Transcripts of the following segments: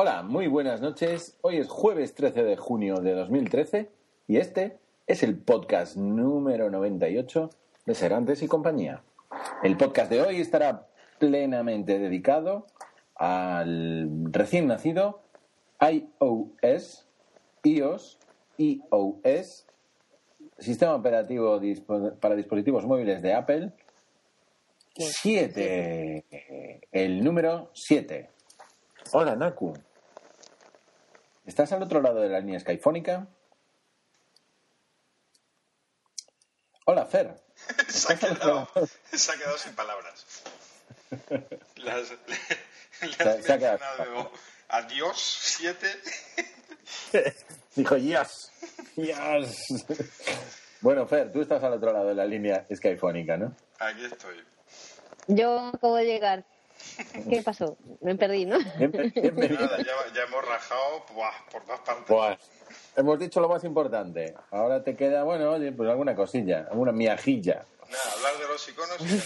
Hola, muy buenas noches. Hoy es jueves 13 de junio de 2013 y este es el podcast número 98 de Serantes y compañía. El podcast de hoy estará plenamente dedicado al recién nacido iOS, iOS, iOS, sistema operativo para dispositivos móviles de Apple 7. El número 7. Hola, Naku. ¿Estás al otro lado de la línea skyfónica? Hola, Fer. se, ha quedado, se, ha quedado, sin palabras. Las, le, se, ha quedado. adiós, 7. Dijo, yes, yes. bueno, Fer, tú estás al otro lado de la línea skyfónica, ¿no? Aquí estoy. Yo acabo de llegar. ¿Qué pasó? Me perdí, ¿no? Nada, ya, ya, hemos rajado por todas partes. Hemos dicho lo más importante. Ahora te queda, bueno, oye, pues alguna cosilla, alguna miajilla. Nada, hablar de los iconos y ya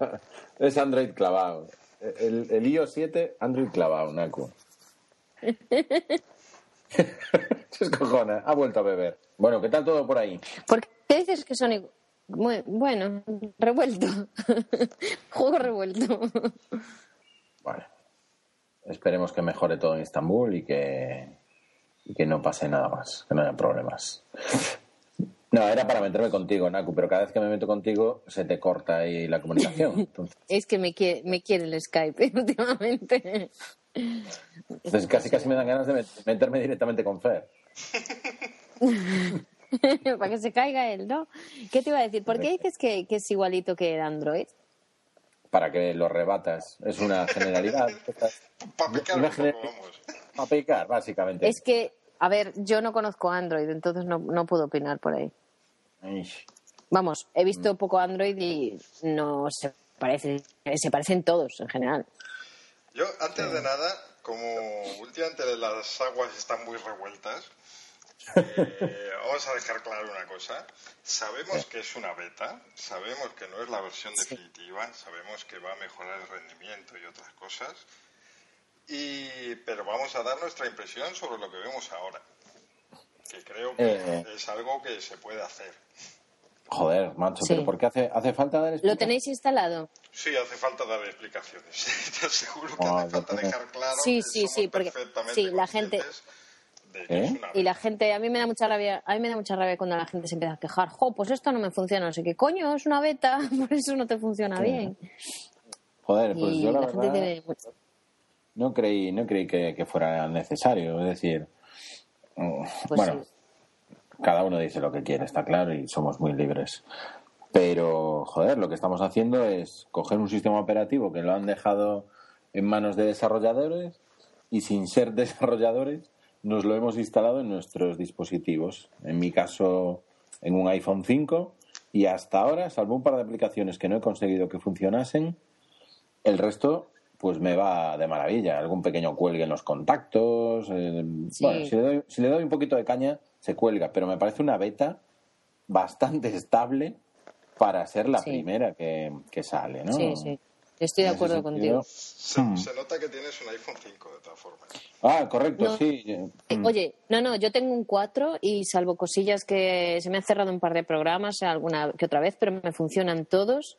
está. es Android clavado. El, el iOS 7, Android clavado, Naku. Se escojona, ha vuelto a beber. Bueno, ¿qué tal todo por ahí? ¿Por qué dices que son bueno, revuelto. Juego revuelto. Bueno, esperemos que mejore todo en Estambul y que, y que no pase nada más, que no haya problemas. No, era para meterme contigo, Naku, pero cada vez que me meto contigo se te corta ahí la comunicación. Es que me quiere, me quiere el Skype últimamente. Entonces casi casi me dan ganas de meterme directamente con Fer. para que se caiga él, ¿no? ¿Qué te iba a decir? ¿Por qué dices que, es igualito que Android? Para que lo rebatas. Es una generalidad. para picar, Para picar, básicamente. Es que, a ver, yo no conozco Android, entonces no, no puedo opinar por ahí. Vamos, he visto mm. poco Android y no se parece, se parecen todos en general. Yo, antes de nada, como últimamente las aguas están muy revueltas, eh, vamos a dejar claro una cosa. Sabemos que es una beta, sabemos que no es la versión definitiva, sabemos que va a mejorar el rendimiento y otras cosas, y, pero vamos a dar nuestra impresión sobre lo que vemos ahora, que creo que eh. es algo que se puede hacer. Joder, macho, pero ¿por qué hace, hace falta dar explicaciones? ¿Lo tenéis instalado? Sí, hace falta dar explicaciones. Te aseguro que hace falta dejar claro sí, sí, sí, porque sí, la gente ¿Eh? Y la gente, a mí me da mucha rabia, a mí me da mucha rabia cuando la gente se empieza a quejar, jo, pues esto no me funciona, no sé qué coño, es una beta, por eso no te funciona bien. Joder, pues yo la, verdad no creí, no creí que, fuera necesario, es decir, mm, pues bueno, cada uno dice lo que quiere, está claro, y somos muy libres. Pero, joder, lo que estamos haciendo es coger un sistema operativo que lo han dejado en manos de desarrolladores y sin ser desarrolladores nos lo hemos instalado en nuestros dispositivos. En mi caso, en un iPhone 5. Y hasta ahora, salvo un par de aplicaciones que no he conseguido que funcionasen, el resto pues me va de maravilla. Algún pequeño cuelgue en los contactos. Eh, bueno, si le, doy, si le doy un poquito de caña, se cuelga. Pero me parece una beta bastante estable para ser la primera que, que sale, ¿no? Sí, sí. Estoy de acuerdo contigo. Hmm. Se, nota que tienes un iPhone 5, de todas formas. Ah, correcto, sí. Eh, oye, no, no, yo tengo un 4 y salvo cosillas que se me han cerrado un par de programas alguna que otra vez, pero me funcionan todos.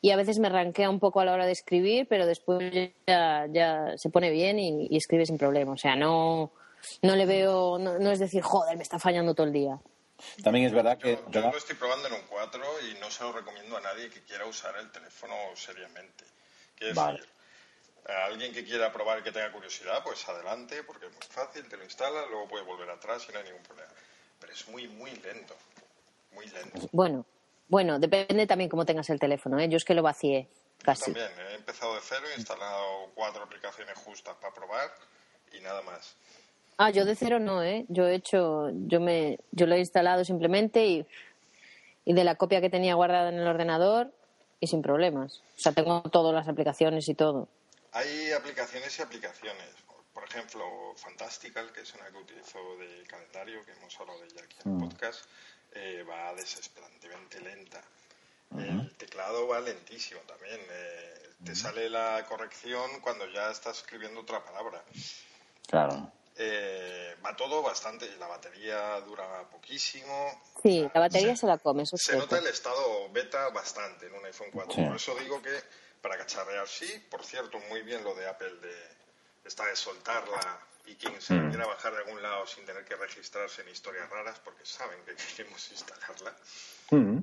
Y a veces me ranquea un poco a la hora de escribir, pero después ya, ya se pone bien y, escribe sin problema. O sea, no, no le veo, no, es decir, joder, me está fallando todo el día. También es verdad que. Yo, yo, lo estoy probando en un 4 y no se lo recomiendo a nadie que quiera usar el teléfono seriamente. Decir, a alguien que quiera probar y que tenga curiosidad, pues adelante, porque es muy fácil, te lo instala, luego puedes volver atrás y no hay ningún problema. Pero es muy, muy lento. Muy lento. Bueno, bueno, depende también cómo tengas el teléfono, ¿eh? Yo es que lo vacié casi. también, he empezado de cero, he instalado cuatro aplicaciones justas para probar y nada más. Ah, yo de cero no, ¿eh? Yo he hecho, yo me, yo lo he instalado simplemente y, y de la copia que tenía guardada en el ordenador y sin problemas. O sea, tengo todas las aplicaciones y todo. Hay aplicaciones y aplicaciones. Por ejemplo, Fantastical, que es una que utilizo de calendario, que hemos hablado de ella aquí en el mm. podcast, eh, va desesperantemente lenta. El teclado va lentísimo también. Eh, te sale la corrección cuando ya estás escribiendo otra palabra. Claro. Eh, va todo bastante, la batería dura poquísimo. Sí, la batería se, la come. se nota el estado beta bastante en un iPhone 4. Por eso digo que para cacharrear sí. Por cierto, muy bien lo de Apple de esta de soltarla y quien se mm. quiera bajar de algún lado sin tener que registrarse en historias raras porque saben que queremos instalarla. Mm.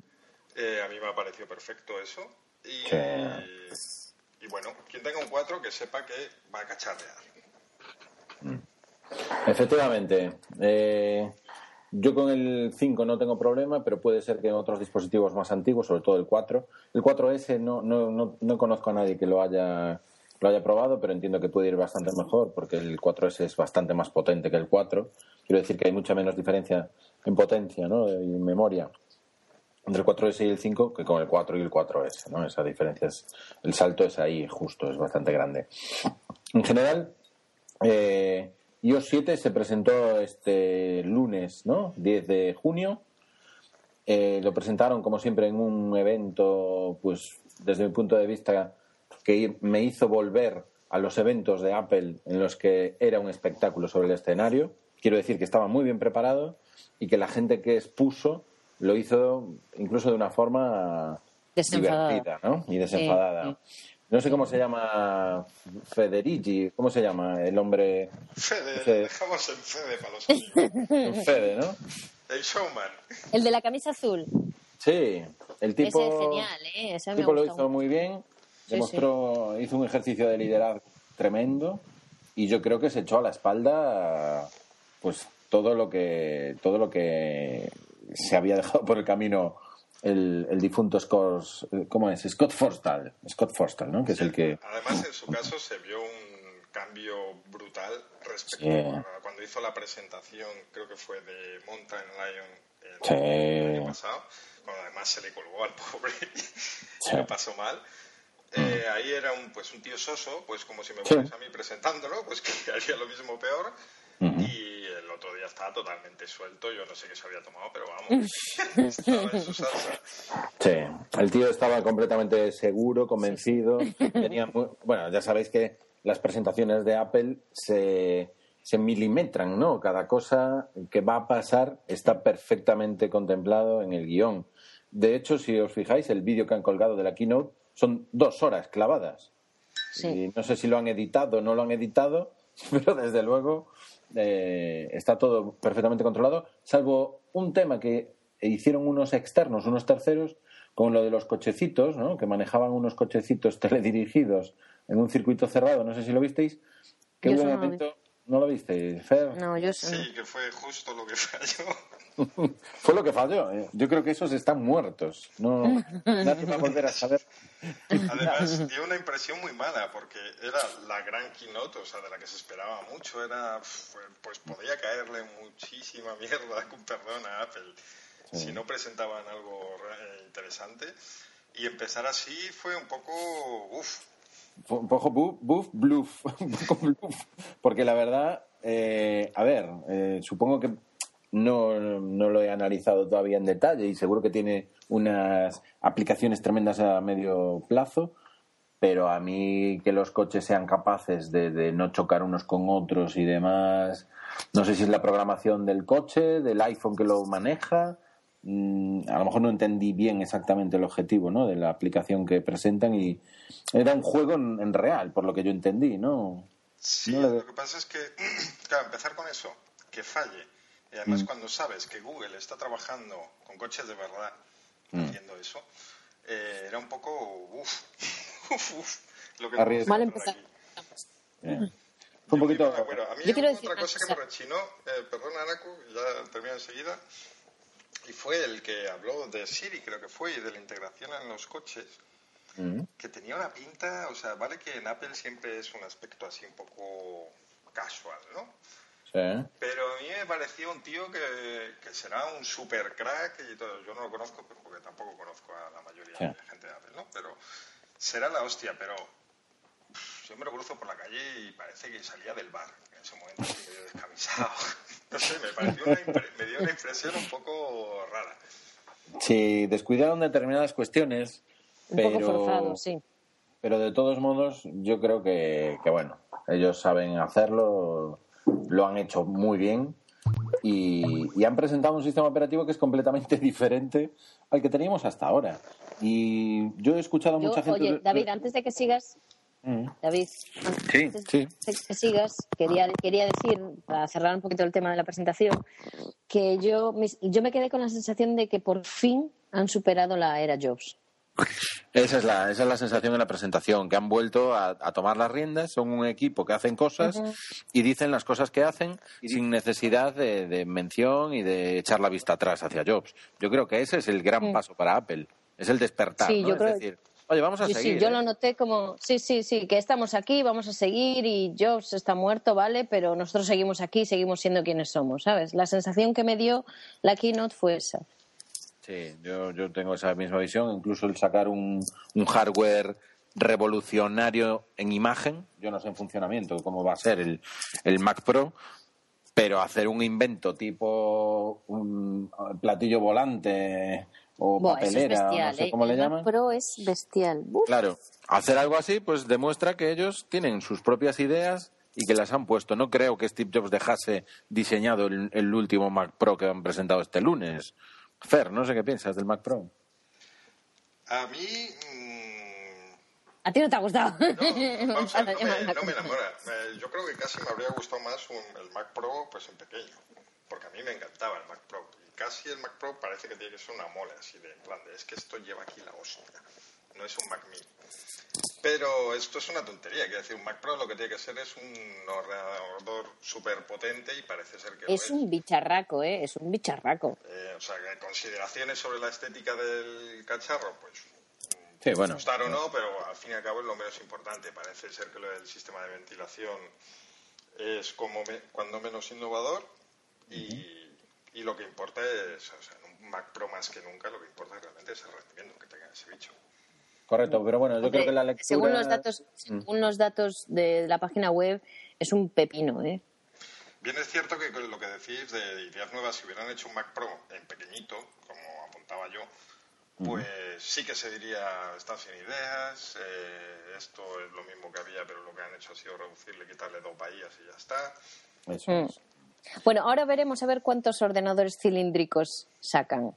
Eh, a mí me ha parecido perfecto eso. Y, y, bueno, quien tenga un 4 que sepa que va a cacharrear. Efectivamente. Eh, yo con el 5 no tengo problema, pero puede ser que en otros dispositivos más antiguos, sobre todo el 4, el 4S no, no, no, no conozco a nadie que lo haya lo haya probado, pero entiendo que puede ir bastante mejor porque el 4S es bastante más potente que el 4. Quiero decir que hay mucha menos diferencia en potencia ¿no? y en memoria entre el 4S y el 5 que con el 4 y el 4S. ¿no? Esa diferencia es, el salto es ahí justo, es bastante grande. En general, eh, iOS 7 se presentó este lunes, ¿no? 10 de junio. Eh, lo presentaron, como siempre, en un evento, pues desde mi punto de vista, que me hizo volver a los eventos de Apple en los que era un espectáculo sobre el escenario. Quiero decir que estaba muy bien preparado y que la gente que expuso lo hizo incluso de una forma divertida ¿no? y desenfadada. No sé cómo se llama Federici, ¿cómo se llama el hombre? Fede, dejamos en Fede para los amigos. Fede, ¿no? El showman. El de la camisa azul. Sí, el tipo. Ese es genial, ¿eh? el tipo lo hizo muy bien Demostró, hizo un ejercicio de liderazgo tremendo y yo creo que se echó a la espalda pues todo lo que todo lo que se había dejado por el camino el, el difunto Scott, ¿cómo es? Scott Forstall, Scott Forstall, ¿no? Que es el que además en su caso se vio un cambio brutal respecto a cuando hizo la presentación, creo que fue de Mountain Lion el año pasado, cuando además se le colgó al pobre, se lo pasó mal. Eh, ahí era un, pues, un tío soso, pues como si me pones a mí presentándolo, pues que haría lo mismo peor. Y el otro día estaba totalmente suelto, yo no sé qué se había tomado, pero vamos, estaba en su salsa. Sí, el tío estaba completamente seguro, convencido. Tenía bueno, ya sabéis que las presentaciones de Apple se, se milimetran, ¿no? Cada cosa que va a pasar está perfectamente contemplado en el guion. De hecho, si os fijáis, el vídeo que han colgado de la keynote son dos horas clavadas. Y no sé si lo han editado o no lo han editado, pero desde luego eh, está todo perfectamente controlado, salvo un tema que hicieron unos externos, unos terceros, con lo de los cochecitos, ¿no? que manejaban unos cochecitos teledirigidos en un circuito cerrado, no sé si lo visteis, que hubo un momento ¿No lo viste, Fer? No, yo Sí, que fue justo lo que falló. fue lo que falló. ¿eh? Yo creo que esos están muertos. No, nadie va a volver a saber. Además, dio una impresión muy mala, porque era la gran keynote, o sea, de la que se esperaba mucho. Era, pues podía caerle muchísima mierda, con perdón, a Apple, si no presentaban algo eh, interesante. Y empezar así fue un poco, uff, un poco buff, bluff, porque la verdad, eh, a ver, eh, supongo que no, no, lo he analizado todavía en detalle y seguro que tiene unas aplicaciones tremendas a medio plazo, pero a mí que los coches sean capaces de, de no chocar unos con otros y demás, no sé si es la programación del coche, del iPhone que lo maneja, Mm, a lo mejor no entendí bien exactamente el objetivo ¿no? de la aplicación que presentan y era un juego en, real, por lo que yo entendí, ¿no? Sí, lo que pasa es que, claro, empezar con eso, que falle, y además mm. cuando sabes que Google está trabajando con coches de verdad mm. haciendo eso, eh, era un poco, uff, uff, lo que Mal empezar. Fue un poquito... Bueno, a mí otra cosa que me rechinó, eh, perdón, Anaku, ya termino enseguida, y fue el que habló de Siri, creo que fue, y de la integración en los coches, mm. que tenía una pinta, o sea, vale que en Apple siempre es un aspecto así un poco casual, ¿no? Sí. Pero a mí me pareció un tío que, que será un super crack y todo. Yo no lo conozco porque tampoco conozco a la mayoría de gente de Apple, ¿no? Pero será la hostia, pero yo me lo cruzo por la calle y parece que salía del bar en ese momento, medio descamisado. No sé, me, pareció una me dio una impresión un poco rara. Sí, descuidaron determinadas cuestiones. Un pero, poco forzado, sí. Pero de todos modos, yo creo que, que, bueno, ellos saben hacerlo, lo han hecho muy bien y, y, han presentado un sistema operativo que es completamente diferente al que teníamos hasta ahora. Y yo he escuchado a mucha gente. Oye, David, antes de que sigas, mm. David, sí, sí. de que sigas, quería, quería decir, para cerrar un poquito el tema de la presentación, que yo, yo me quedé con la sensación de que por fin han superado la era Jobs. Esa es, la, esa es la sensación de la presentación, que han vuelto a, a tomar las riendas, son un equipo que hacen cosas uh -huh. y dicen las cosas que hacen sin necesidad de, de, mención y de echar la vista atrás hacia Jobs. Yo creo que ese es el gran paso para Apple, es el despertar, sí, ¿no? yo es decir, oye, vamos a sí, seguir. Sí, yo ¿eh? lo noté como, sí, sí, sí, que estamos aquí, vamos a seguir y Jobs está muerto, ¿vale? Pero nosotros seguimos aquí, seguimos siendo quienes somos, ¿sabes? La sensación que me dio la keynote fue esa. Sí, yo, yo tengo esa misma visión. Incluso el sacar un, un, hardware revolucionario en imagen, yo no sé en funcionamiento cómo va a ser el, el Mac Pro, pero hacer un invento tipo un platillo volante o Buah, papelera, es bestial, no sé ¿eh? cómo el le llaman. Pro es bestial. Uf. Claro, hacer algo así pues demuestra que ellos tienen sus propias ideas y que las han puesto. No creo que Steve Jobs dejase diseñado el, el último Mac Pro que han presentado este lunes. Fer, no sé qué piensas del Mac Pro. A mí. Mmm... ¿A ti no te ha gustado? No, vamos a ver, no, me, no me enamora. Yo creo que casi me habría gustado más un, el Mac Pro pues en pequeño. Porque a mí me encantaba el Mac Pro. Y casi el Mac Pro parece que tiene que ser una mole así de en plan de, es que esto lleva aquí la hostia. No es un Mac Mini. Pero esto es una tontería. Quiero decir, un Mac Pro lo que tiene que ser es un ordenador súper potente y parece ser que. Es un bicharraco, ¿eh? Es un bicharraco. Eh, o sea, que consideraciones sobre la estética del cacharro, pues. Sí, bueno. Gustar o no, pero al fin y al cabo es lo menos importante. Parece ser que lo del sistema de ventilación es como me, cuando menos innovador y, uh -huh. y, lo que importa es, o sea, en un Mac Pro más que nunca, lo que importa realmente es el rendimiento que tenga ese bicho. Correcto, pero bueno, yo Hombre, creo que la lectura... Según los datos, según los datos de la página web, es un pepino, ¿eh? Bien es cierto que lo que decís de ideas nuevas, si hubieran hecho un Mac Pro en pequeñito, como apuntaba yo, pues uh -huh. sí que se diría, están sin ideas, eh, esto es lo mismo que había, pero lo que han hecho ha sido reducirle, quitarle dos bahías y ya está. Eso mm. es. Bueno, ahora veremos a ver cuántos ordenadores cilíndricos sacan.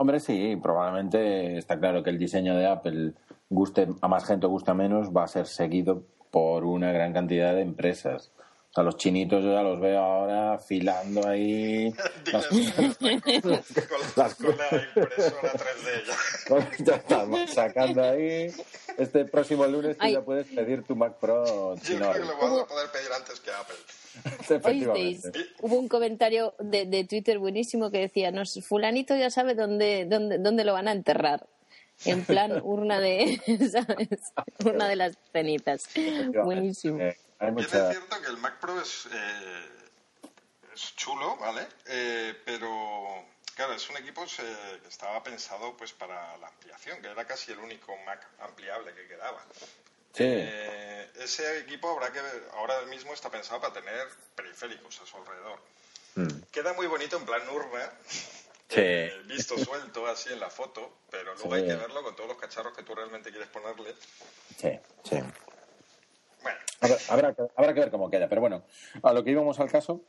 Hombre, sí, probablemente está claro que el diseño de Apple guste a más gente o gusta menos, va a ser seguido por una gran cantidad de empresas. O sea, los chinitos yo ya los veo ahora afilando ahí. las, las, con, la impresora 3D ya. ya estamos sacando ahí. Este próximo lunes tú ya puedes pedir tu Mac Pro Yo creo que lo vas a poder pedir antes que Apple. ¿Oísteis? Hubo un comentario de, de, Twitter buenísimo que decía, no, fulanito ya sabe dónde, dónde, dónde lo van a enterrar. En plan urna de, ¿sabes? Urna de las cenizas. Buenísimo. Eh, hay mucha... Es cierto que el Mac Pro es, eh, es chulo, ¿vale? Eh, pero, claro, es un equipo que estaba pensado pues para la ampliación, que era casi el único Mac ampliable que quedaba. Sí. Eh, ese equipo habrá que ahora mismo está pensado para tener periféricos a su alrededor. Mm. Queda muy bonito en plan urna, sí. eh, visto suelto así en la foto, pero luego sí. hay que verlo con todos los cacharros que tú realmente quieres ponerle. Sí, sí. Bueno. Habrá, habrá, habrá que ver cómo queda, pero bueno, a lo que íbamos al caso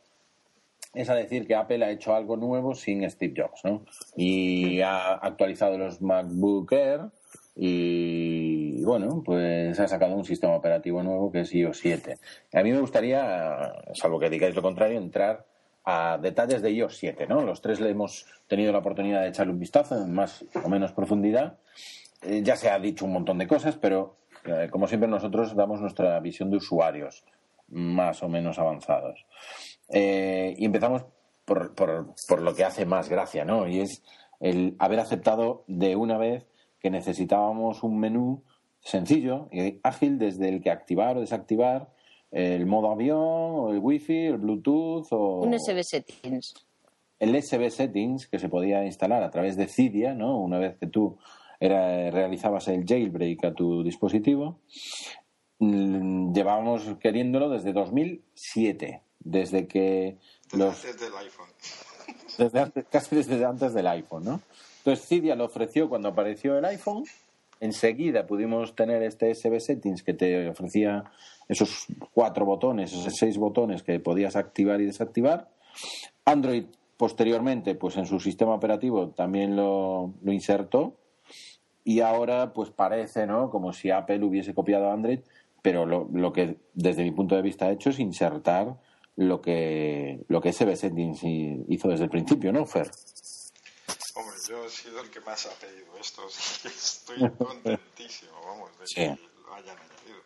es a decir que Apple ha hecho algo nuevo sin Steve Jobs, ¿no? Y ha actualizado los MacBook Air y bueno, pues ha sacado un sistema operativo nuevo que es iOS 7. A mí me gustaría, salvo que digáis lo contrario, entrar a detalles de iOS 7, ¿no? Los tres le hemos tenido la oportunidad de echarle un vistazo en más o menos profundidad. Eh, ya se ha dicho un montón de cosas, pero eh, como siempre nosotros damos nuestra visión de usuarios más o menos avanzados. Eh, y empezamos por, por, por lo que hace más gracia, ¿no? Y es el haber aceptado de una vez que necesitábamos un menú sencillo y ágil desde el que activar o desactivar el modo avión o el wifi, el bluetooth o un USB settings. El USB settings que se podía instalar a través de Cydia, ¿no? Una vez que tú era, realizabas el jailbreak a tu dispositivo. Llevábamos queriéndolo desde 2007, desde que desde los antes del iPhone. desde casi desde antes del iPhone, ¿no? Entonces Cydia lo ofreció cuando apareció el iPhone. Enseguida pudimos tener este SB Settings que te ofrecía esos cuatro botones, esos seis botones que podías activar y desactivar. Android posteriormente, pues en su sistema operativo también lo, insertó y ahora pues parece, ¿no? Como si Apple hubiese copiado Android, pero lo, lo que desde mi punto de vista ha hecho es insertar lo que lo que SB Settings hizo desde el principio, ¿no, Fer? Yo he sido el que más ha pedido esto, estoy contentísimo, vamos, de que lo hayan añadido.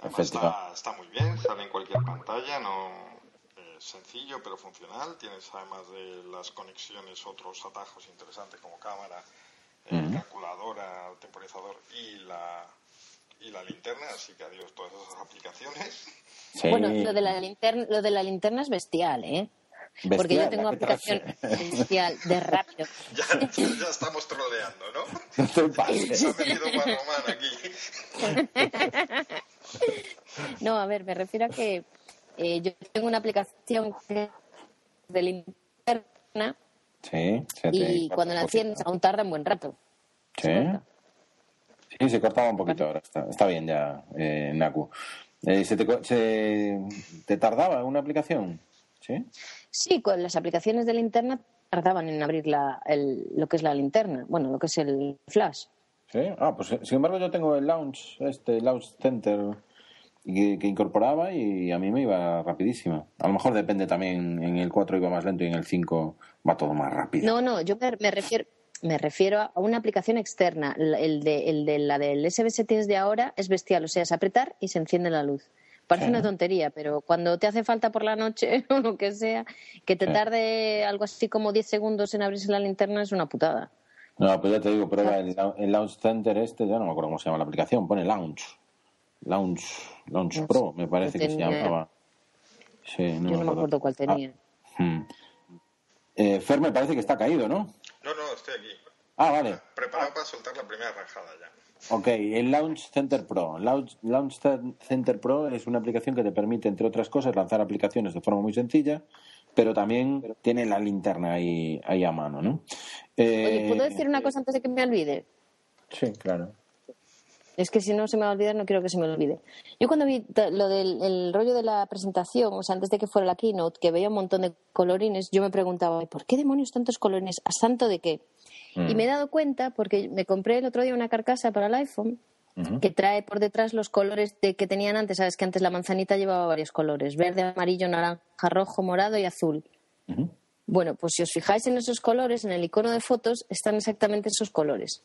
Además está, está, muy bien, sale en cualquier pantalla, no eh, sencillo pero funcional. Tienes además de las conexiones otros atajos interesantes como cámara, eh, calculadora, temporizador y la y la linterna, así que adiós todas esas aplicaciones. Bueno, lo de la linterna, lo de la linterna es bestial, ¿eh? Porque yo tengo aplicación bestial de rápido. Ya, ya, estamos troleando, ¿no? Se ha metido Juan Román aquí. No, a ver, me refiero a que eh, yo tengo una aplicación de linterna sí, y cuando la enciendes aún tarda un buen rato. Sí. Sí, se cortaba un poquito ahora. Está, bien ya, eh, Naku. Eh, ¿se, te, se, ¿Te tardaba una aplicación? ¿Sí? Sí, con las aplicaciones de linterna tardaban en abrir la, el, lo que es la linterna, bueno, lo que es el flash. Sí, ah, pues sin embargo yo tengo el Launch, este Launch Center que, que, incorporaba y a mí me iba rapidísima. A lo mejor depende también, en el 4 iba más lento y en el 5 va todo más rápido. No, no, yo me refiero, me refiero a una aplicación externa. El de, el de la del SBS tienes de ahora es bestial, o sea, es apretar y se enciende la luz. Parece una tontería, pero cuando te hace falta por la noche o lo que sea, que te tarde algo así como 10 segundos en abrirse la linterna es una putada. No, pues ya te digo, prueba el, el Launch Center este, ya no me acuerdo cómo se llama la aplicación, pone Launch. Launch, Launch Pro, me parece que, se llamaba. Sí, no Yo no me acuerdo cuál tenía. Ah, hmm. eh, Fer me parece que está caído, ¿no? No, no, estoy aquí. Ah, vale. Preparado para soltar la primera rajada ya. Ok, el Launch Center Pro. Launch, Launch, Center Pro es una aplicación que te permite, entre otras cosas, lanzar aplicaciones de forma muy sencilla, pero también tiene la linterna ahí, ahí a mano, ¿no? Oye, ¿puedo decir una cosa antes de que me olvide? Sí, claro. Es que si no se me va a olvidar, no quiero que se me olvide. Yo cuando vi lo del rollo de la presentación, o sea, antes de que fuera la keynote, que veía un montón de colorines, yo me preguntaba, ¿por qué demonios tantos colorines? ¿A santo de qué? Y me he mm. dado cuenta, porque me compré el otro día una carcasa para el iPhone, que trae por detrás los colores de, que tenían antes. Sabes que antes la manzanita llevaba varios colores, verde, amarillo, naranja, rojo, morado y azul. Bueno, pues si os fijáis en esos colores, en el icono de fotos, están exactamente esos colores.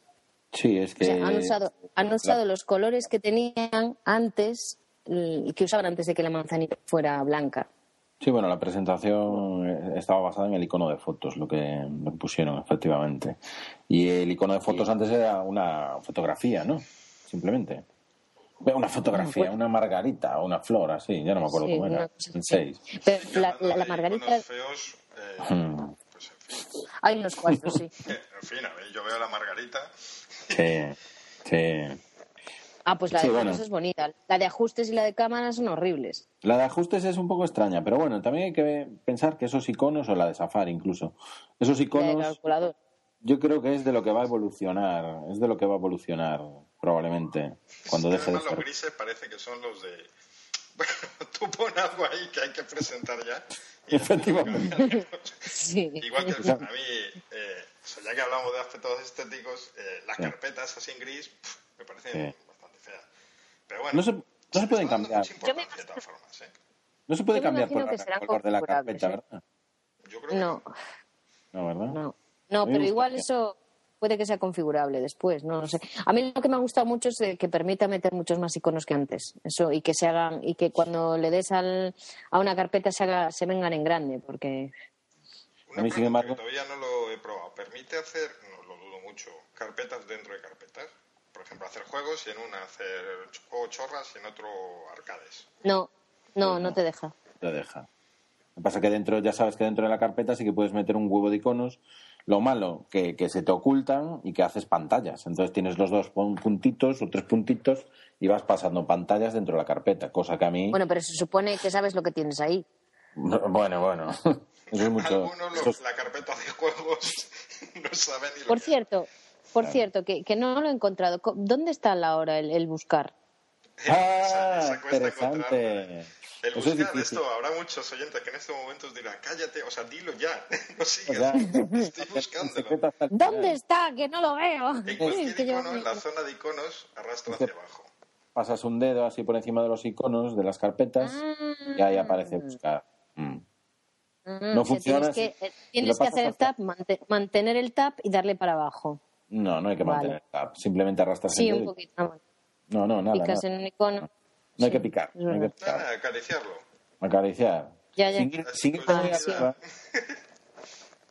Sí, es que. han usado, han usado los colores que tenían antes, y que usaban antes de que la manzanita fuera blanca. Sí, bueno, la presentación eh, estaba basada en el icono de fotos, lo que me pusieron, efectivamente. Y el icono de fotos antes era una fotografía, ¿no? Simplemente. Una fotografía, una margarita, una flor, así, ya no me acuerdo cómo era. Seis. Pero la, la, margarita. Feos, eh, pues, Hay unos cuantos, sí. en fin, a ver, yo veo la margarita Sí, sí. Ah, pues la de fotos es bonita. La de ajustes y la de cámaras son horribles. La de ajustes es un poco extraña, pero bueno, también hay que pensar que esos iconos, o la de Safari incluso, esos iconos. Yo creo que es de lo que va a evolucionar, es de lo que va a evolucionar probablemente cuando deje de ser. los grises parece que son los de. Bueno, tú pones algo ahí que hay que presentar ya. Efectivamente. sí. Igual que a mí. Eh, ya que hablamos de aspectos estéticos, eh, las carpetas así en gris me parecen. Pero bueno, no se, no se pueden cambiar. Formas, ¿eh? No se puede cambiar por la, de la carpeta, ¿eh? ¿verdad? Yo creo no. Que no. no, ¿verdad? No, no pero igual eso puede que sea configurable después, no lo sé. A mí lo que me ha gustado mucho es que permita meter muchos más iconos que antes, eso y que se hagan y que cuando le des al, a una carpeta se haga, se vengan en grande, porque a mí, sin embargo... todavía no lo he probado. ¿Permite hacer, no lo dudo mucho, carpetas dentro de carpetas? Por ejemplo, hacer juegos y en una hacer juegos chorras y en otro arcades. No, no, no te deja. Te deja. Lo que pasa es que dentro, ya sabes que dentro de la carpeta sí que puedes meter un huevo de iconos. Lo malo, que, que se te ocultan y que haces pantallas. Entonces tienes los dos puntitos o tres puntitos y vas pasando pantallas dentro de la carpeta, cosa que a mí... Bueno, pero se supone que sabes lo que tienes ahí. Bueno, bueno. Eso es mucho. Algunos la carpeta de juegos no saben ni Por cierto, por cierto, que, que, no lo he encontrado. ¿Dónde está la hora el, el buscar? Ah, interesante. El buscar esto, habrá muchos oyentes que en estos momentos dirán, cállate, o sea, dilo ya, no sigas, estoy buscándolo. ¿Dónde está? Que no lo veo. En cualquier icono, en la zona de iconos, arrastra hacia abajo. Pasas un dedo así por encima de los iconos de las carpetas y ahí aparece buscar. Mm. Mm, no funciona. Tienes que, tienes que hacer el tap, mantener el tap y darle para abajo. No, no hay que mantener el tap. Simplemente arrastras sí, el dedo. Sí, un poquito. No, no, nada. Picas en un icono. No hay que picar. No hay que picar. Nada, acariciarlo. Acariciar. Ya, ya. Sin, ir, sin irte muy arriba.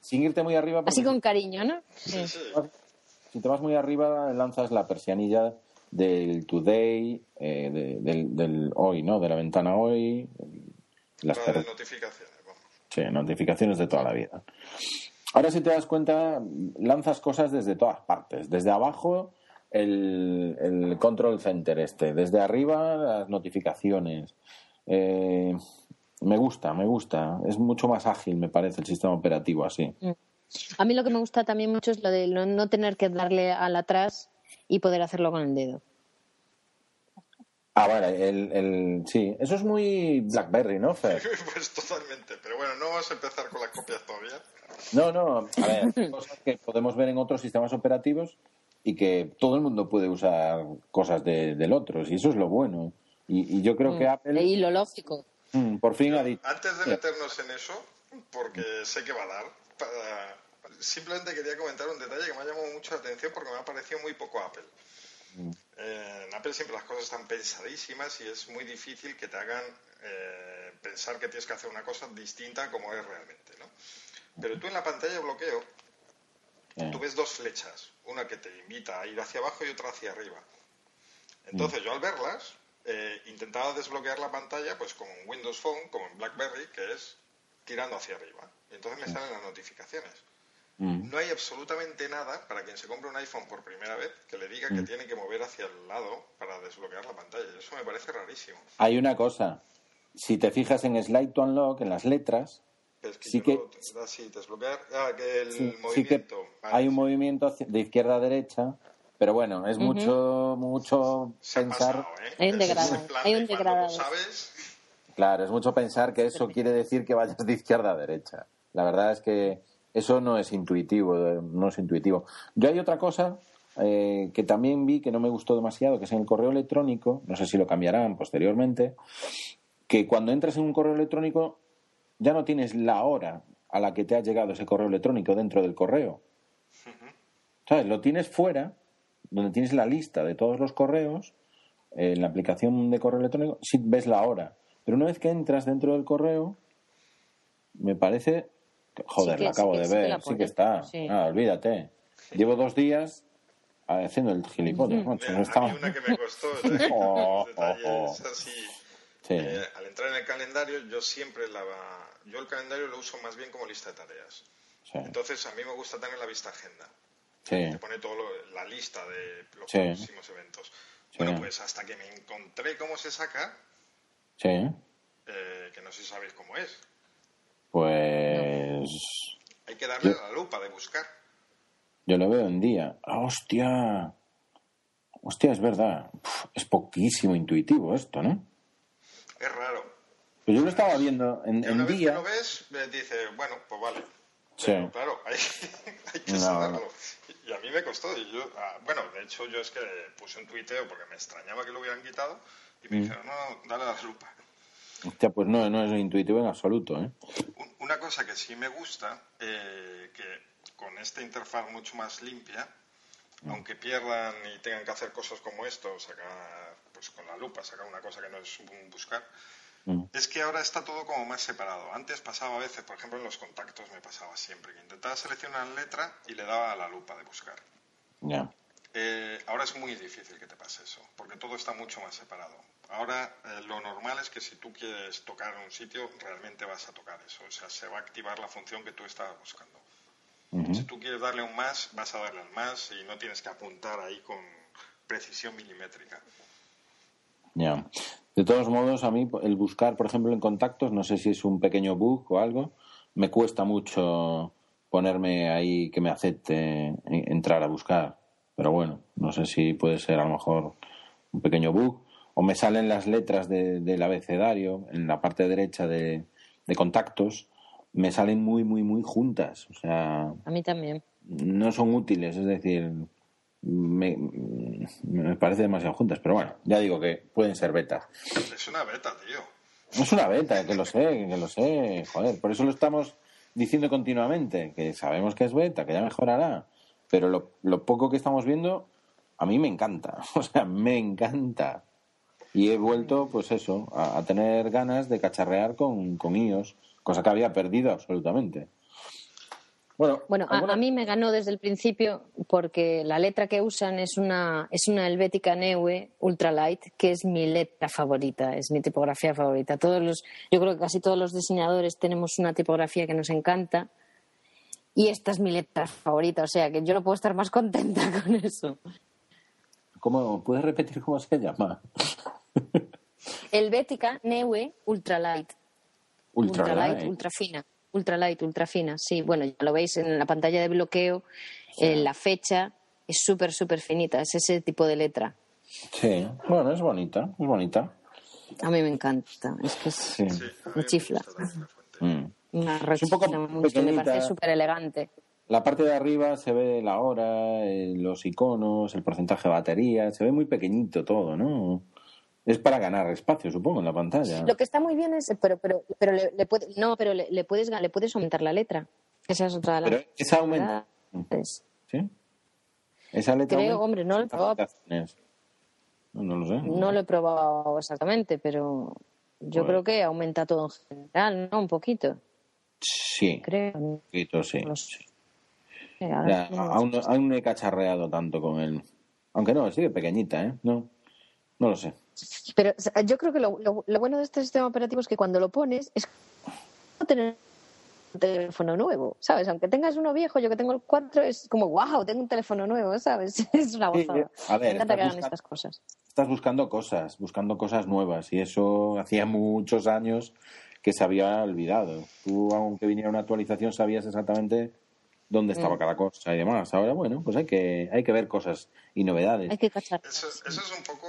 sin irte muy arriba. Así con cariño, ¿no? Sí, sí. Si te vas muy arriba, lanzas la persianilla del today, eh, de, del, del, hoy, ¿no? De la ventana hoy. Las per... notificaciones. Vamos. Sí, notificaciones de toda la vida. Ahora, si te das cuenta, lanzas cosas desde todas partes. Desde abajo, el, el control center este. Desde arriba, las notificaciones. Eh, me gusta, me gusta. Es mucho más ágil, me parece, el sistema operativo así. A mí lo que me gusta también mucho es lo de no tener que darle al atrás y poder hacerlo con el dedo. Ah, vale, el, el, sí, eso es muy BlackBerry, ¿no, Fer? pues totalmente, pero bueno, no vamos a empezar con las copias todavía. No, no, a ver, cosas que podemos ver en otros sistemas operativos y que todo el mundo puede usar cosas de, del otro, y eso es lo bueno. Y, y yo creo mm. que Apple... Y lo lógico. Mm, por fin ha dicho... Antes de meternos en eso, porque sé que va a dar, para... simplemente quería comentar un detalle que me ha llamado mucho la atención porque me ha parecido muy poco Apple. Mm. Eh, en Apple siempre las cosas están pensadísimas y es muy difícil que te hagan eh, pensar que tienes que hacer una cosa distinta como es realmente, ¿no? Pero tú en la pantalla de bloqueo, Eh. tú ves dos flechas, una que te invita a ir hacia abajo y otra hacia arriba. Entonces yo al verlas eh, intentaba desbloquear la pantalla pues como en Windows Phone, como en BlackBerry, que es tirando hacia arriba. Y entonces me salen las notificaciones. Mm. No hay absolutamente nada para quien se compre un iPhone por primera vez que le diga que Mm. tiene que mover hacia el lado para desbloquear la pantalla. Y Eso me parece rarísimo. Hay una cosa. Si te fijas en Slide to Unlock, en las letras, es que Sí que- no desbloquear. Ah, que el sí, sí que movimiento. Vale, hay un sí. movimiento de izquierda a derecha, pero bueno, es mucho, mucho Se pensar. pasado, ¿eh? Hay un degradado, hay degradado. sabes, Claro, es mucho pensar que eso quiere decir que vayas de izquierda a derecha. La verdad es que eso no es intuitivo, eh, no es intuitivo. Yo hay otra cosa eh, que también vi que no me gustó demasiado, que es en el correo electrónico, no sé si lo cambiarán posteriormente, que cuando entras en un correo electrónico ya no tienes la hora a la que te ha llegado ese correo electrónico dentro del correo. ¿Sabes? Lo tienes fuera, donde tienes la lista de todos los correos, eh, en la aplicación de correo electrónico, sí ves la hora. Pero una vez que entras dentro del correo, me parece. Joder, Sí que- la acabo sí que- de sí que ver, sí que está. Sí. Ah, olvídate. Llevo dos días haciendo el gilipollas, macho, no estaba- a mí una que me costó, Oh, oh, oh. así. Sí. Eh, al entrar en el calendario, yo siempre la. Yo el calendario lo uso más bien como lista de tareas. sí, Entonces, a mí me gusta tener la vista agenda. sí, Te pone todo lo- la lista de los Sí. próximos eventos. Sí. Bueno, pues hasta que me encontré cómo se saca, sí. eh, que no sé si sabéis cómo es. Pues. Hay que darle Yo- a la lupa de buscar. Yo lo veo en día. ¡Ah, hostia! Hostia, es verdad. Uf, es poquísimo intuitivo esto, ¿no? Es raro. Pero yo lo estaba viendo en, en una vez que lo ves, dices, bueno, pues vale. Sí. Pero claro, hay, hay que No, saberlo. no. Y a mí me costó. Y yo, ah, bueno, de hecho, yo es que puse un tuiteo porque me extrañaba que lo hubieran quitado. Y Mm. me dijeron, no, dale a la lupa. Hostia, pues no, no es intuitivo en absoluto, ¿eh? Un- Una cosa que sí me gusta, eh, que con esta interfaz mucho más limpia, Mm. aunque pierdan y tengan que hacer cosas como esto, sacar, pues con la lupa, sacar una cosa que no es un buscar, Mm. es que ahora está todo como más separado. Antes pasaba a veces, por ejemplo, en los contactos me pasaba siempre, que intentaba seleccionar letra y le daba a la lupa de buscar. Ya. Eh, ahora es muy difícil que te pase eso, porque todo está mucho más separado. Ahora eh, lo normal es que si tú quieres tocar un sitio, realmente vas a tocar eso. O sea, se va a activar la función que tú estabas buscando. Si tú quieres darle un más, vas a darle al más y no tienes que apuntar ahí con precisión milimétrica. Ya. De todos modos, a mí el buscar, por ejemplo, en contactos, no sé si es un pequeño bug o algo, me cuesta mucho ponerme ahí que me acepte entrar a buscar. Pero bueno, no sé si puede ser a lo mejor un pequeño bug. O me salen las letras del abecedario en la parte derecha de, de contactos, me salen muy, muy, muy juntas. O sea. A mí también. No son útiles, es decir, me, me parece demasiado juntas. Pero bueno, ya digo que pueden ser betas. Es una beta, tío. No es una beta, que lo sé, que lo sé. Joder, por eso lo estamos diciendo continuamente, que sabemos que es beta, que ya mejorará. Pero lo, lo poco que estamos viendo, a mí me encanta. O sea, me encanta. Y he vuelto, pues eso, a, tener ganas de cacharrear con, con iOS, cosa que había perdido absolutamente. Bueno, bueno a, mí me ganó desde el principio porque la letra que usan es una, es una helvética Neue Ultralight, que es mi letra favorita, es mi tipografía favorita. Todos los, yo creo que casi todos los diseñadores tenemos una tipografía que nos encanta y esta es mi letra favorita, o sea que yo no puedo estar más contenta con eso. ¿Cómo, ¿Puedes repetir cómo se llama? Helvética Neue Ultralight. Ultralight, ultra fina. Ultralight, ultra fina. Sí, bueno, ya lo veis en la pantalla de bloqueo, en la fecha es súper, súper finita. Es ese tipo de letra. Sí, bueno, es bonita, es bonita. A mí me encanta. Es que es, me chifla. Mm. Una es un poco me parece súper elegante. La parte de arriba se ve la hora, eh, los iconos, el porcentaje de batería, se ve muy pequeñito todo, ¿no? Es para ganar espacio, supongo, en la pantalla. Lo que está muy bien es, pero, pero, pero le, no, pero le, puedes, le puedes aumentar la letra. Esa es otra de las. Pero esa aumenta. ¿Sí? Esa letra. Creo, hombre, no lo he probado. No, lo sé. No lo he probado exactamente, pero yo creo que aumenta todo en general, ¿no? Un poquito. Sí. Creo. Un poquito, sí. aún, no he cacharreado tanto con él. Aunque no, sigue pequeñita, ¿eh? No, no lo sé. Pero yo creo que lo, lo, bueno de este sistema operativo es que cuando lo pones es tener un teléfono nuevo, ¿sabes? Aunque tengas uno viejo, yo que tengo el 4, es como, wow, tengo un teléfono nuevo, ¿sabes? Es una gozada. a ver, Me encanta que hagan estas cosas. Estás buscando cosas, buscando cosas nuevas y eso hacía muchos años que se había olvidado. Tú, aunque viniera una actualización, sabías exactamente dónde estaba mm. cada cosa y demás. Ahora, bueno, pues hay que, hay que ver cosas y novedades. Hay que cachar. Eso, eso es un poco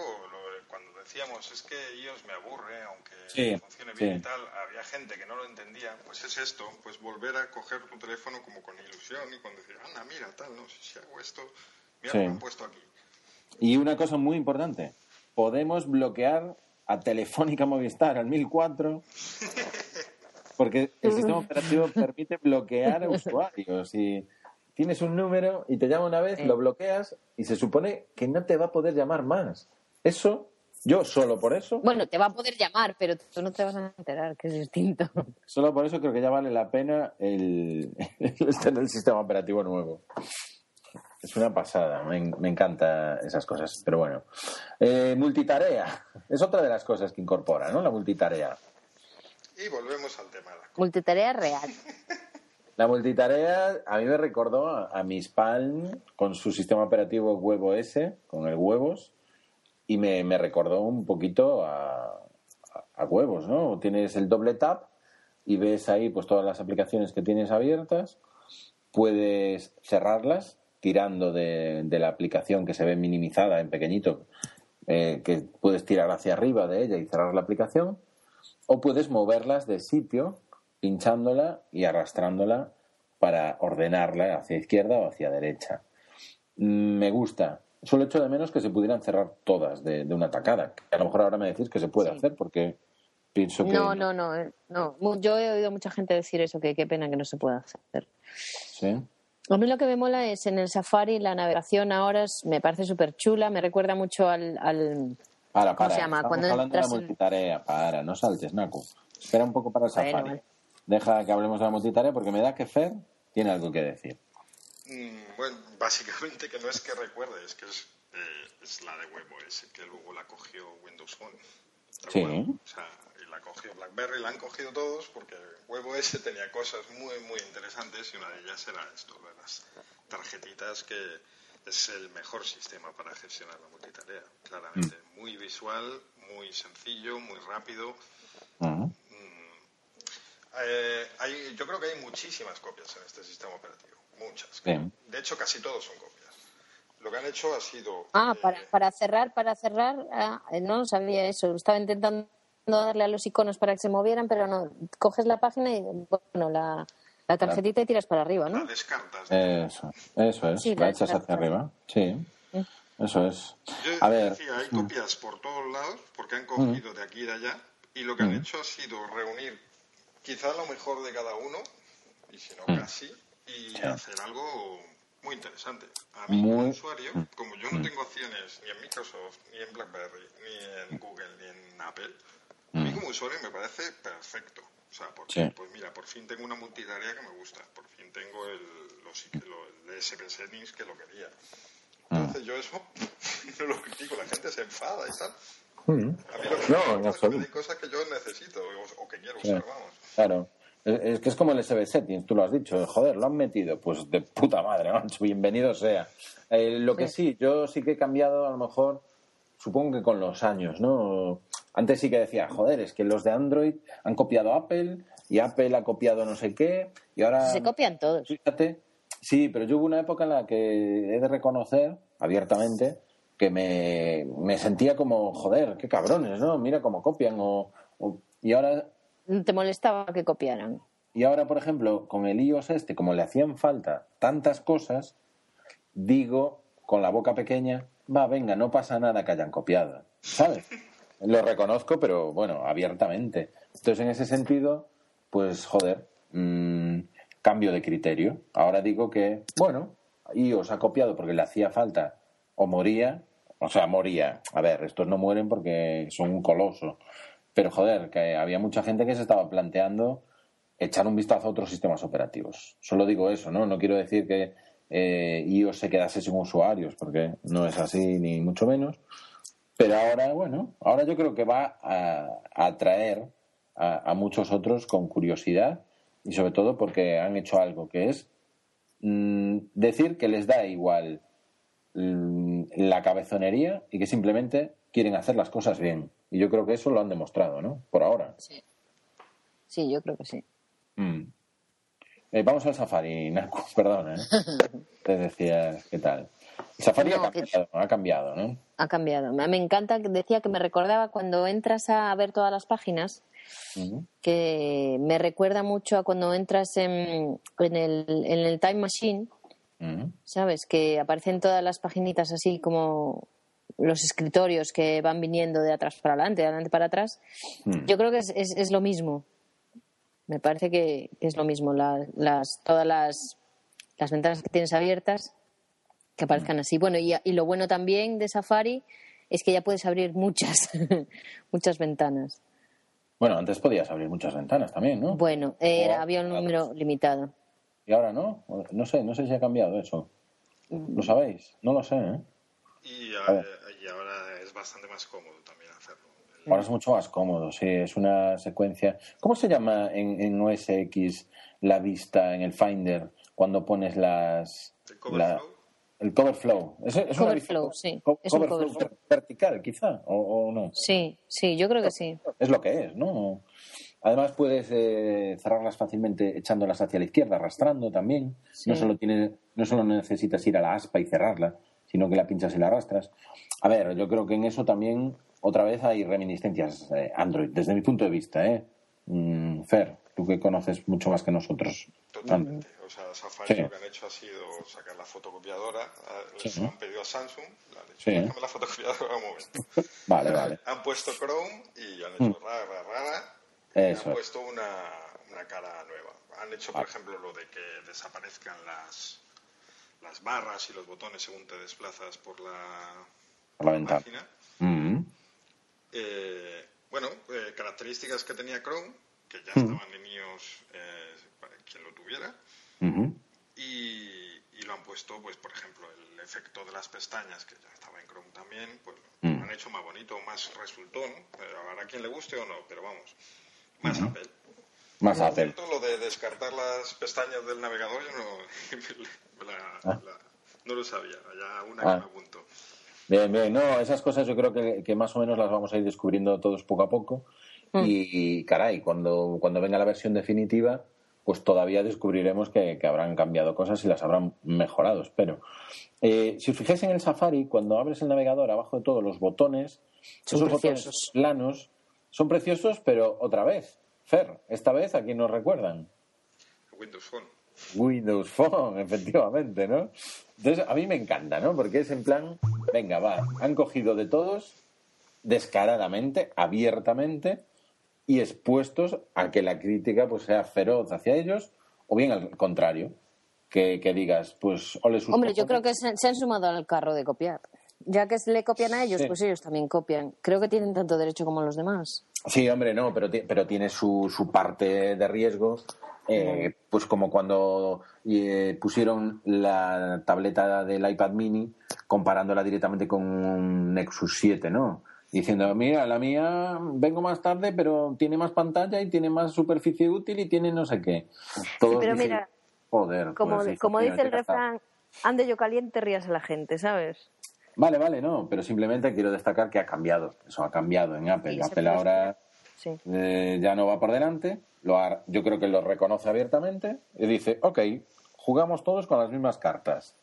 decíamos, es que ellos me aburre, aunque funcione bien y tal, había gente que no lo entendía, pues es esto, pues volver a coger tu teléfono como con ilusión y cuando decir, anda, mira, tal, no sé si hago esto, mira lo que han puesto aquí. Y una cosa muy importante, podemos bloquear a Telefónica Movistar al 1004 porque el sistema operativo permite bloquear a usuarios y tienes un número y te llama una vez, lo bloqueas y se supone que no te va a poder llamar más. Eso yo solo por eso. Bueno, te va a poder llamar, pero tú no te vas a enterar, que es distinto. Solo por eso creo que ya vale la pena el, tener el sistema operativo nuevo. Es una pasada, me, me encanta esas cosas. Pero bueno, eh, multitarea es otra de las cosas que incorpora, ¿no? La multitarea. Y volvemos al tema. Multitarea real. La multitarea a mí me recordó a, a mi Palm con su sistema operativo Huevo S, con el huevos, y me, me recordó un poquito a, a, huevos, ¿no? Tienes el doble tap y ves ahí pues todas las aplicaciones que tienes abiertas, puedes cerrarlas tirando de, de la aplicación que se ve minimizada en pequeñito, eh, que puedes tirar hacia arriba de ella y cerrar la aplicación, o puedes moverlas de sitio pinchándola y arrastrándola para ordenarla hacia izquierda o hacia derecha. Mm, me gusta, solo echo de menos que se pudieran cerrar todas de, una tacada. A lo mejor ahora me decís que se puede hacer porque pienso que... No, no, no, eh, no. Yo he oído mucha gente decir eso, que qué pena que no se pueda hacer. Sí. A mí lo que me mola es en el Safari la navegación ahora me parece súper chula, me recuerda mucho al... al para, para. ¿Cómo se llama? Estamos Cuando hablando de la multitarea, para, no saltes, Naku. Espera un poco para el Safari. Deja que hablemos de la multitarea porque me da que Fer tiene algo que decir. Mm, bueno, básicamente que no es que recuerde, es que es, eh, es la de WebOS, que luego la cogió Windows Phone. Sí. O sea, y la cogió BlackBerry, la han cogido todos porque WebOS tenía cosas muy, muy interesantes y una de ellas era esto, de las tarjetitas que es el mejor sistema para gestionar la multitarea, claramente. Mm. Muy visual, muy sencillo, muy rápido. Eh, hay, yo creo que hay muchísimas copias en este sistema operativo. Muchas. De hecho, casi todos son copias. Lo que han hecho ha sido. Ah, eh, para, para cerrar, para cerrar, ah, no sabía eso. Estaba intentando darle a los iconos para que se movieran, pero no. Coges la página y, bueno, la, la tarjetita y tiras para arriba, ¿no? La descartas. Eso, eso es. la, echas hacia arriba. Sí. Eso es. a ver. Decía, hay mm. copias por todos lados porque han cogido mm. de aquí y de allá y lo que han mm. hecho ha sido reunir quizá lo mejor de cada uno y si no casi y hacer algo muy interesante. A mí como usuario, como yo no tengo acciones ni en Microsoft, ni en BlackBerry, ni en Google, ni en Apple, a mí como usuario me parece perfecto. O sea, porque, pues mira, por fin tengo una multitarea que me gusta, por fin tengo el, los, el Settings que lo quería. Entonces yo eso no lo critico, la gente se enfada y tal. A mí lo que no, me hay cosas que yo necesito o, que quiero usar, vamos. Claro. Es que es como el SB Settings, tú lo has dicho, joder, lo han metido, pues de puta madre, bienvenido sea. Eh, lo que sí, yo sí que he cambiado a lo mejor, supongo que con los años, ¿no? Antes sí que decía, joder, es que los de Android han copiado Apple y Apple ha copiado no sé qué y ahora... Se copian todos. Fíjate, Sí, pero yo hubo una época en la que he de reconocer abiertamente que me, sentía como, joder, qué cabrones, ¿no? Mira cómo copian. O, y ahora. ¿Te molestaba que copiaran? Y ahora, por ejemplo, con el iOS este, como le hacían falta tantas cosas, digo con la boca pequeña, va, venga, no pasa nada que hayan copiado, ¿sabes? Lo reconozco, pero bueno, abiertamente. Entonces, en ese sentido, pues joder, mmm, cambio de criterio. Ahora digo que, bueno, os ha copiado porque le hacía falta o moría, o sea, moría. A ver, estos no mueren porque son un coloso. Pero joder, que había mucha gente que se estaba planteando echar un vistazo a otros sistemas operativos. Solo digo eso, ¿no? No quiero decir que eh, iOS se quedase sin usuarios, porque no es así ni mucho menos. Pero ahora, bueno, ahora yo creo que va a atraer a muchos otros con curiosidad y sobre todo porque han hecho algo que es mm, decir que les da igual mm, la cabezonería y que simplemente quieren hacer las cosas bien. Y yo creo que eso lo han demostrado, ¿no? Por ahora. Sí, sí yo creo que sí. Mm. Eh, vamos al Safari, Naku, perdón, ¿eh? Te decías, ¿qué tal? Safari ha, cambiado, ha cambiado, ¿no? Ha cambiado. Me encanta, decía que me recordaba cuando entras a ver todas las páginas, que me recuerda mucho a cuando entras en, en, el, en el Time Machine, ¿sabes? Que aparecen todas las paginitas así como los escritorios que van viniendo de atrás para adelante, de adelante para atrás. Yo creo que es, es, lo mismo. Me parece que, es lo mismo. las, todas las, las ventanas que tienes abiertas que aparezcan así. Bueno, y, y, lo bueno también de Safari es que ya puedes abrir muchas, muchas ventanas. Bueno, antes podías abrir muchas ventanas también, ¿no? Bueno, era, había un número limitado. ¿Y ahora no? No sé, no sé si ha cambiado eso. ¿Lo sabéis? No lo sé, ¿eh? Y, ahora es bastante más cómodo también hacerlo. Ahora es mucho más cómodo, sí, es una secuencia. ¿Cómo se llama en, en OS X la vista en el Finder cuando pones las... La, el cover flow. ¿Es, es cover flow, sí. es un cover flow, vertical, quizá, o, no. Sí, sí, yo creo que sí. Es lo que es, ¿no? Además puedes eh, cerrarlas fácilmente echándolas hacia la izquierda, arrastrando también. No, solo tiene, no solo necesitas ir a la aspa y cerrarla, sino que la pinchas y la arrastras. A ver, yo creo que en eso también otra vez hay reminiscencias eh, Android, desde mi punto de vista, ¿eh? Mm, Fer, tú que conoces mucho más que nosotros. Totalmente. O sea, Safari lo que han hecho ha sido sacar la fotocopiadora. Les han pedido a Samsung, le han dicho, déjame la fotocopiadora un momento. vale, vale. Han puesto Chrome y han hecho mm. rara, rara. Y han puesto una, una cara nueva. Han hecho, por ejemplo, lo de que desaparezcan las, las barras y los botones según te desplazas por la, por la ventana. página. Mm. Eh, bueno, eh, características que tenía Chrome, que ya mm. estaban en iOS eh, para quien lo tuviera, y, y, lo han puesto, pues por ejemplo, el efecto de las pestañas, que ya estaba en Chrome también, pues lo mm. han hecho más bonito, más resultón, habrá quien le guste o no, pero vamos, más Apple. Más Apple. lo de descartar las pestañas del navegador, yo no, ah. no lo sabía, ya una que ah. me apunto. Bien, bien, no, esas cosas yo creo que, que, más o menos las vamos a ir descubriendo todos poco a poco Mm. Y, caray, cuando, cuando venga la versión definitiva, pues todavía descubriremos que, habrán cambiado cosas y las habrán mejorado, espero. Eh, si os fijáis en el Safari, cuando abres el navegador, abajo de todos los botones, son esos botones planos, son preciosos, pero otra vez, Fer, esta vez a quién nos recuerdan. Windows Phone. Windows Phone, efectivamente, ¿no? Entonces, a mí me encanta, ¿no? Porque es en plan, venga, va, han cogido de todos descaradamente, abiertamente, y expuestos a que la crítica pues sea feroz hacia ellos o bien al contrario que, digas pues ole sus hombre yo creo que se, han sumado al carro de copiar. Ya que le copian a ellos pues ellos también copian. Creo que tienen tanto derecho como los demás. Sí hombre no pero pero tiene su, su parte de riesgo eh, pues como cuando eh, pusieron la tableta del iPad mini comparándola directamente con un Nexus 7 no diciendo, mira, la mía vengo más tarde, pero tiene más pantalla y tiene más superficie útil y tiene no sé qué. Todo pero mira, joder, como, pues como dice el refrán, ande yo caliente, ríase la gente, ¿sabes? Vale, vale, no, pero simplemente quiero destacar que ha cambiado. Eso ha cambiado en Apple. Apple ahora eh, ya no va por delante. Lo yo creo que lo reconoce abiertamente y dice, ok, jugamos todos con las mismas cartas.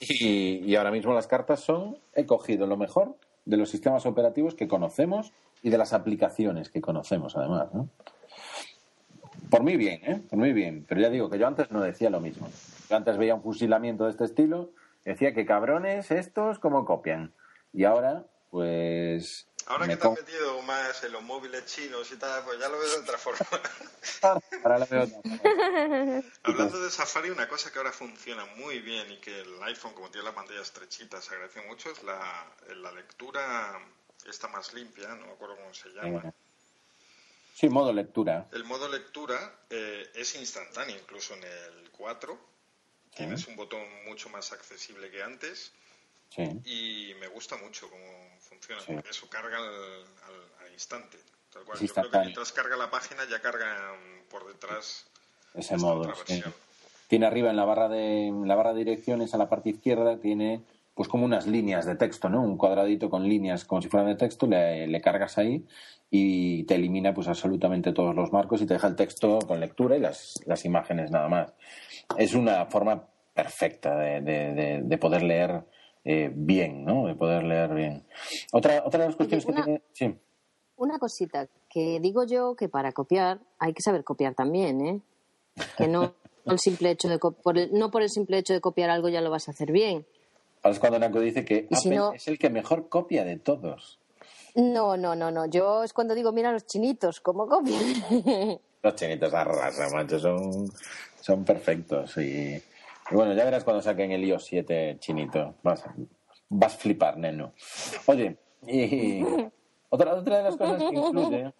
y, y, ahora mismo las cartas son, he cogido lo mejor de los sistemas operativos que conocemos y de las aplicaciones que conocemos, además. ¿no? Por muy bien, ¿eh? Por muy bien. Pero ya digo que yo antes no decía lo mismo. Yo antes veía un fusilamiento de este estilo, decía que cabrones estos como copian. Y ahora, pues Ahora que te has metido más en los móviles chinos y tal, pues ya lo veo de otra forma. ahora lo veo Hablando de Safari, una cosa que ahora funciona muy bien y que el iPhone, como tiene la pantalla estrechita, se agradece mucho es la, la lectura esta más limpia, no me acuerdo cómo se llama. Sí, modo lectura. El modo lectura eh, es instantáneo, incluso en el 4. Tienes un botón mucho más accesible que antes. Sí. Y me gusta mucho cómo funciona, porque eso carga al, instante. Tal cual. Yo creo que mientras carga la página ya carga por detrás ese modo. Tiene arriba en la barra de en la barra de direcciones a la parte izquierda tiene pues como unas líneas de texto, ¿no? Un cuadradito con líneas como si fueran de texto, le, le, cargas ahí y te elimina pues absolutamente todos los marcos y te deja el texto con lectura y las, las imágenes nada más. Es una forma perfecta de, de, de poder leer eh, bien, ¿no? De poder leer bien. Otra, otra de las cuestiones que tiene. Sí. Una cosita que digo yo que para copiar hay que saber copiar también, ¿eh? Que no el simple hecho de por no por el simple hecho de copiar algo ya lo vas a hacer bien. Es cuando Naco dice que Apple es el que mejor copia de todos. No, no, no, no. Yo es cuando digo, mira los chinitos, ¿cómo copian? los chinitos a raza, macho, son, son perfectos y bueno, ya verás cuando saquen el iOS 7 chinito. Vas, vas a flipar, neno. Oye, y otra, otra de las cosas que incluye,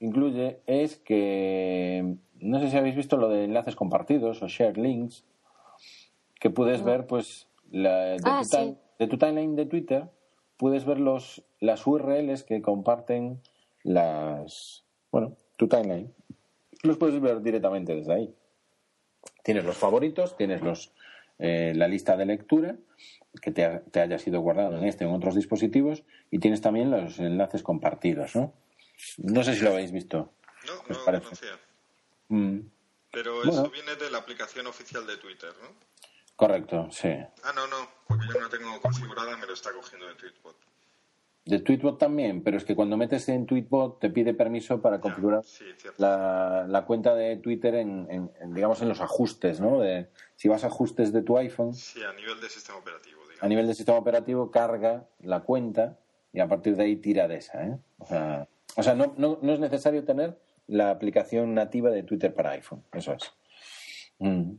incluye es que no sé si habéis visto lo de enlaces compartidos o shared links, que puedes ver, pues, la, de, ah, tu de, tu timeline de Twitter, puedes ver los, las URLs que comparten las, bueno, tu timeline. Los puedes ver directamente desde ahí. Tienes los favoritos, tienes los eh, la lista de lectura que te, te, haya sido guardado en este o en otros dispositivos y tienes también los enlaces compartidos, ¿no? No sé si lo habéis visto. No, no lo conocía. Mm. Pero eso viene de la aplicación oficial de Twitter, ¿no? Correcto, sí. Ah, no, no, porque yo no tengo configurada, me lo está cogiendo de Tweetbot. De Tweetbot también, pero es que cuando metes en Tweetbot te pide permiso para configurar la, la, cuenta de Twitter en, digamos, en los ajustes, ¿no? De, si vas a ajustes de tu iPhone. Sí, a nivel de sistema operativo. A nivel de sistema operativo carga la cuenta y a partir de ahí tira de esa, ¿eh? O sea, o sea no, no, no es necesario tener la aplicación nativa de Twitter para iPhone, eso es. Mm.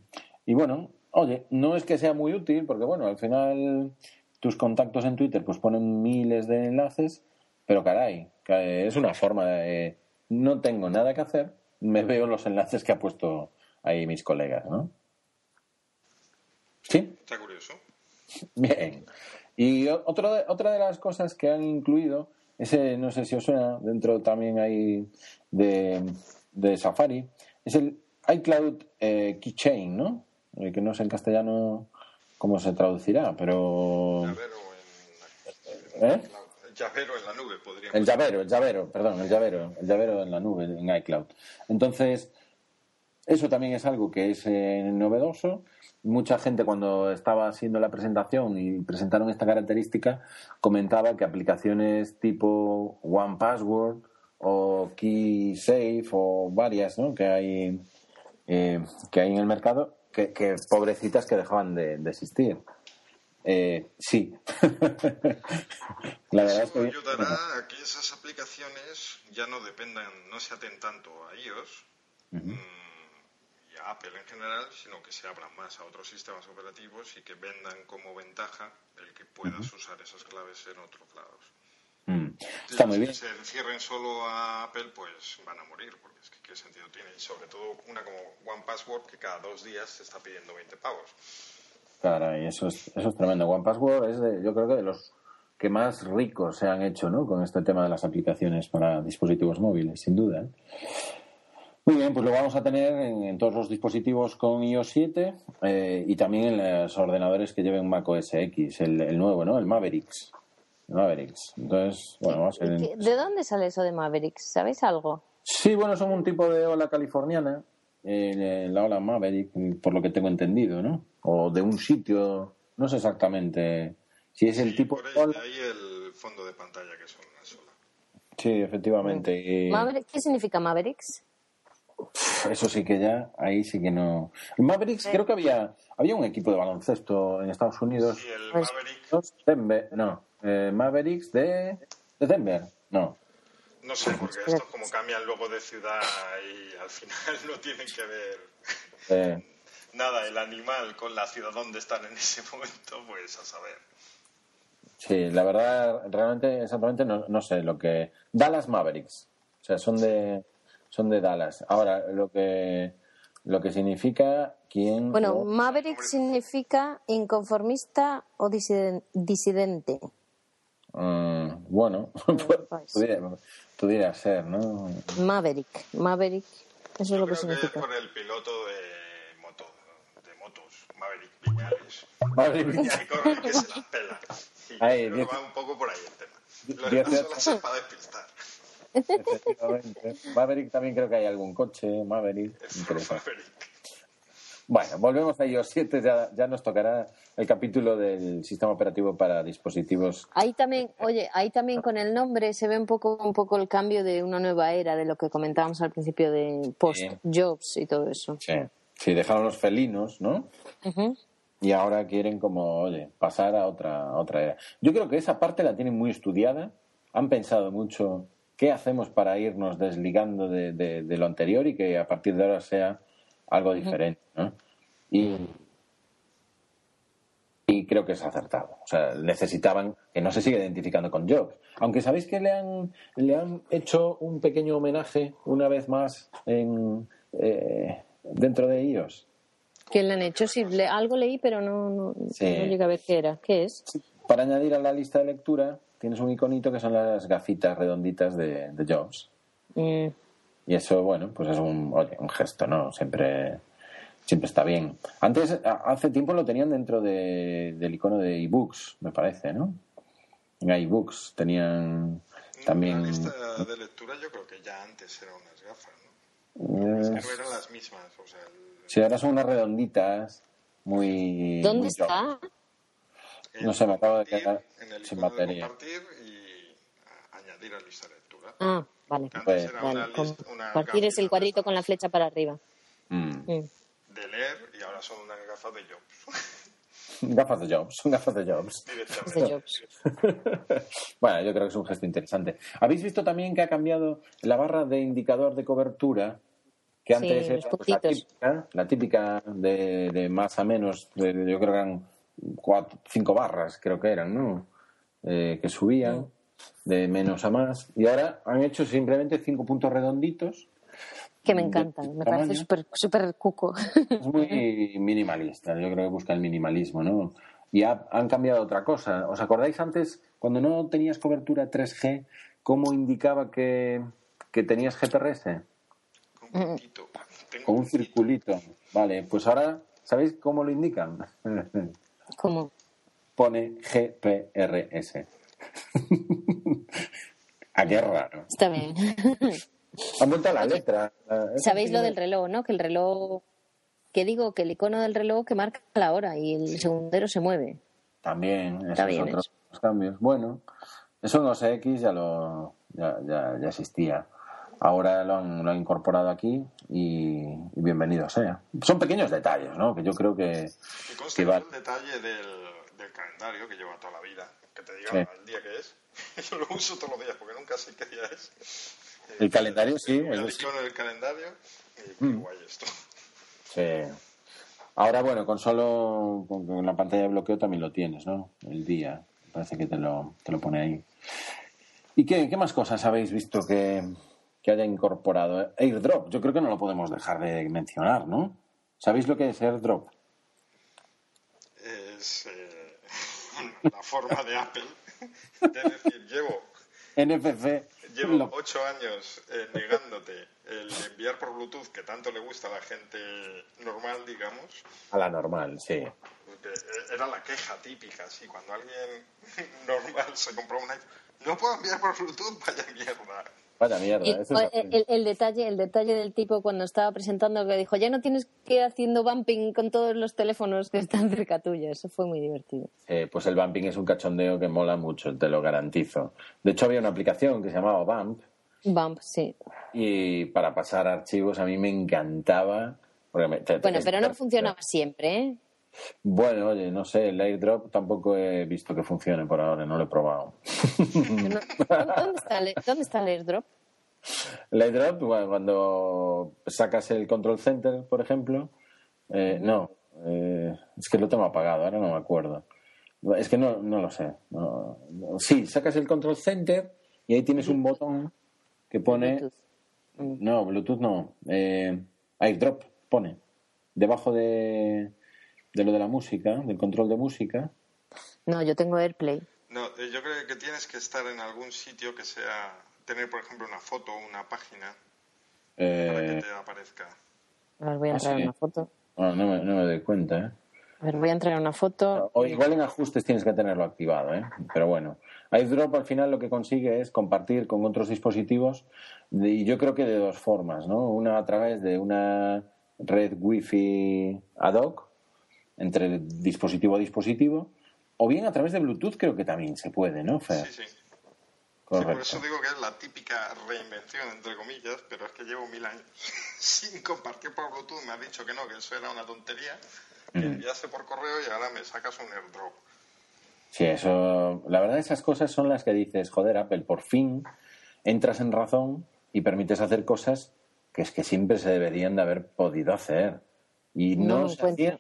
Y bueno, oye, no es que sea muy útil porque, bueno, al final tus contactos en Twitter pues ponen miles de enlaces, pero caray, es una forma de... No tengo nada que hacer, me veo los enlaces que ha puesto ahí mis colegas, ¿no? ¿Sí? Está curioso. Bien. Y otro otra de las cosas que han incluido, ese no sé si os suena, dentro también hay de, de Safari, es el iCloud eh, Keychain, ¿no? Eh, que no sé en castellano cómo se traducirá, pero... Ver, ¿Eh? llavero en la nube, El llavero, el llavero, perdón, el llavero, el llavero en la nube, en iCloud. Entonces, eso también es algo que es eh, novedoso. Mucha gente cuando estaba haciendo la presentación y presentaron esta característica comentaba que aplicaciones tipo One Password o KeySafe o varias ¿no? que hay eh, que hay en el mercado que, pobrecitas que dejaban de, existir. Eh, sí. la verdad es que ayudará a que esas aplicaciones ya no dependan, no se aten tanto a iOS mm, y a Apple en general, sino que se abran más a otros sistemas operativos y que vendan como ventaja el que puedas usar esas claves en otros lados. Mm. Está muy bien. Si se cierren solo a Apple, pues van a morir, porque es que qué sentido tiene. Y sobre todo una como One Password que cada dos días se está pidiendo 20 pavos. Claro, y eso es, eso es tremendo. One Password es, de, yo creo que de los que más ricos se han hecho ¿no? con este tema de las aplicaciones para dispositivos móviles, sin duda. ¿eh? Muy bien, pues lo vamos a tener en, todos los dispositivos con iOS 7 eh, y también en los ordenadores que lleven Mac OS X, el, el nuevo, ¿no? El Mavericks. Mavericks. Entonces, bueno, ¿De dónde sale eso de Mavericks? ¿Sabéis algo? Sí, bueno, son un tipo de ola californiana, eh, la ola Maverick, por lo que tengo entendido, ¿no? O de un sitio, no sé exactamente si es el tipo de ola. ahí el fondo de pantalla que son una sola. Sí, efectivamente. ¿Qué significa Mavericks? Eso sí que ya, ahí sí que no. Mavericks, creo que había había un equipo de baloncesto en Estados Unidos. Sí, el pues Mavericks. no, eh, Mavericks de, de Denver, no. No sé, porque estos como cambian luego de ciudad y al final no tienen que ver nada el animal con la ciudad donde están en ese momento, pues a saber. Sí, la verdad, realmente, exactamente no, no sé lo que... Dallas Mavericks, o sea, son de, son de Dallas. Ahora, lo que, lo que significa quién... Bueno, Maverick significa inconformista o disidente. Mm, bueno, pudiera, ser, ¿no? Maverick, Maverick, eso es lo que significa. Que es por el piloto de, moto, de motos, Maverick Viñales. Maverick Viñales. corre que se la pela. Y ahí, creo que va un poco por ahí el tema. Lo demás solo se para despistar. Efectivamente. Maverick también creo que hay algún coche, Maverick. Maverick. Bueno, volvemos a iOS 7, ya, ya nos tocará el capítulo del sistema operativo para dispositivos. Ahí también, oye, ahí también con el nombre se ve un poco, un poco el cambio de una nueva era, de lo que comentábamos al principio de post-jobs y todo eso. Sí. sí, dejaron los felinos, ¿no? Y ahora quieren como, oye, pasar a otra, otra era. Yo creo que esa parte la tienen muy estudiada, han pensado mucho qué hacemos para irnos desligando de, de, lo anterior y que a partir de ahora sea algo diferente. ¿no? Y, y creo que es acertado. O sea, necesitaban que no se siga identificando con Jobs. Aunque sabéis que le han, le han hecho un pequeño homenaje una vez más en, eh, dentro de ellos. ¿Qué le han hecho? Sí, algo leí, pero no, no, llegué a ver qué era. ¿Qué es? Para añadir a la lista de lectura, tienes un iconito que son las gafitas redonditas de, Jobs. Mm. Y eso, bueno, pues es un, oye, un gesto, ¿no? Siempre siempre está bien. Antes, hace tiempo lo tenían dentro de, del icono de ebooks, me parece, ¿no? En ebooks tenían también. La lista de lectura yo creo que ya antes eran unas gafas, ¿no? Es que no eran las mismas. O sea, Sí, ahora son unas redonditas muy. ¿Dónde está? No sé, me acabo de quedar sin batería. compartir y añadir a lista de lectura. Ah, vale. Pues, vale. Una, compartir es el cuadrito con la flecha para arriba. Mm. Mm de leer y ahora son unas gafas de Jobs. Gafas de Jobs, son gafas de Jobs. De Jobs. bueno, yo creo que es un gesto interesante. ¿Habéis visto también que ha cambiado la barra de indicador de cobertura? Que antes era la típica, la típica de, más a menos, yo creo que eran cuatro, cinco barras, creo que eran, ¿no? Eh, que subían mm. De menos a más. Y ahora han hecho simplemente cinco puntos redonditos que me encantan, me parece súper super cuco. Es muy minimalista, yo creo que busca el minimalismo, ¿no? Y han cambiado otra cosa. ¿Os acordáis antes, cuando no tenías cobertura 3G, cómo indicaba que, que tenías GPRS? Con un circulito. Vale, pues ahora, ¿sabéis cómo lo indican? ¿Cómo? Pone GPRS. Ah, qué raro. Está bien. Han vuelto a la letra. Sabéis lo del reloj, ¿no? Que el reloj, que digo, que el icono del reloj que marca la hora y el segundero se mueve. También, esos otros cambios. Bueno, eso en OS X ya lo ya, ya, ya existía. Ahora lo han, lo han incorporado aquí y, bienvenido sea. Son pequeños detalles, ¿no? Que yo creo que. que el detalle del, del, calendario que lleva toda la vida, que te diga el día que es. yo lo uso todos los días porque nunca sé qué día es. El calendario, sí. El icono del calendario y mm. guay esto. Sí. Ahora, bueno, con solo con la pantalla de bloqueo también lo tienes, ¿no? El día. Parece que te lo, te lo pone ahí. ¿Y qué, qué más cosas habéis visto que, que haya incorporado. AirDrop, yo creo que no lo podemos dejar de mencionar, ¿no? ¿Sabéis lo que es AirDrop? Es eh, la forma de Apple de decir, llevo NFC. Llevo ocho años eh, negándote el enviar por Bluetooth que tanto le gusta a la gente normal, digamos. A la normal, sí. Porque era la queja típica, sí, cuando alguien normal se compró un iPhone, no puedo enviar por Bluetooth, vaya mierda. Vaya mierda. el, detalle, el detalle del tipo cuando estaba presentando que dijo, ya no tienes que ir haciendo bumping con todos los teléfonos que están cerca tuya. Eso fue muy divertido. Eh, pues el bumping es un cachondeo que mola mucho, te lo garantizo. De hecho, había una aplicación que se llamaba Bump. Bump, sí. Y para pasar archivos a mí me encantaba. bueno, pero no funcionaba siempre, ¿eh? Bueno, oye, no sé, el airdrop tampoco he visto que funcione por ahora, no lo he probado. ¿Dónde, está el, airdrop? El airdrop, cuando sacas el control center, por ejemplo, eh, no, eh, es que lo tengo apagado, ahora no me acuerdo. Es que no, no lo sé. Sí, sacas el control center y ahí tienes un botón que pone... No, Bluetooth no. Eh, airdrop pone. Debajo de de lo de la música, del control de música. No, yo tengo AirPlay. No, eh, yo creo que tienes que estar en algún sitio que sea, tener por ejemplo una foto o una página para que eh, te aparezca. A ver, voy a ¿Ah, entrar una foto. Ah, no, me, no me doy cuenta, ¿eh? A ver, voy a entrar una foto. O igual en ajustes tienes que tenerlo activado, ¿eh? Pero bueno, iDrop al final lo que consigue es compartir con otros dispositivos y yo creo que de dos formas, ¿no? Una a través de una red Wi-Fi ad hoc entre dispositivo a dispositivo, o bien a través de Bluetooth creo que también se puede, ¿no, Fer? Sí, sí. por eso digo que es la típica reinvención, entre comillas, pero es que llevo mil años sin compartir por Bluetooth. Me ha dicho que no, que eso era una tontería, que mm. enviase por correo y ahora me sacas un airdrop. Sí, eso. La verdad, esas cosas son las que dices, joder, Apple, por fin entras en razón y permites hacer cosas que es que siempre se deberían de haber podido hacer. Y no, no se hacían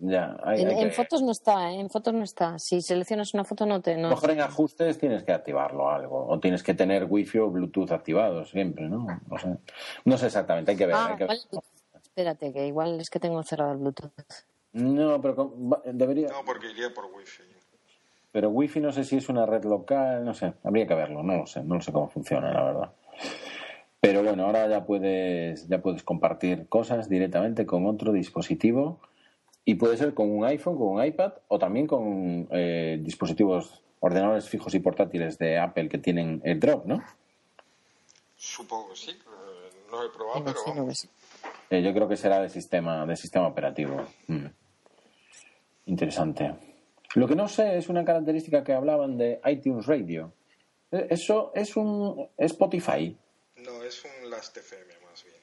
en, fotos no está, ¿eh? en fotos no está. Si seleccionas una foto no te... No. Mejor en ajustes tienes que activarlo algo. O tienes que tener wifi o bluetooth activados siempre, ¿no? No sé, no sé exactamente, hay que ver. Ah, Espérate, que igual es que tengo cerrado el bluetooth. No, pero debería... No, porque iría por wifi. Pero wifi no sé si es una red local, no sé, habría que verlo, no lo sé, no sé cómo funciona, la verdad. Pero bueno, ahora ya puedes, ya puedes compartir cosas directamente con otro dispositivo y puede ser con un iPhone, con un iPad o también con eh, dispositivos, ordenadores fijos y portátiles de Apple que tienen el drop, ¿no? Supongo que sí. Eh, no he probado, pero eh, yo creo que será de sistema, de sistema operativo. Mm. Interesante. Lo que no sé es una característica que hablaban de iTunes Radio. ¿Eso es un Spotify? No, es un Last.fm más bien.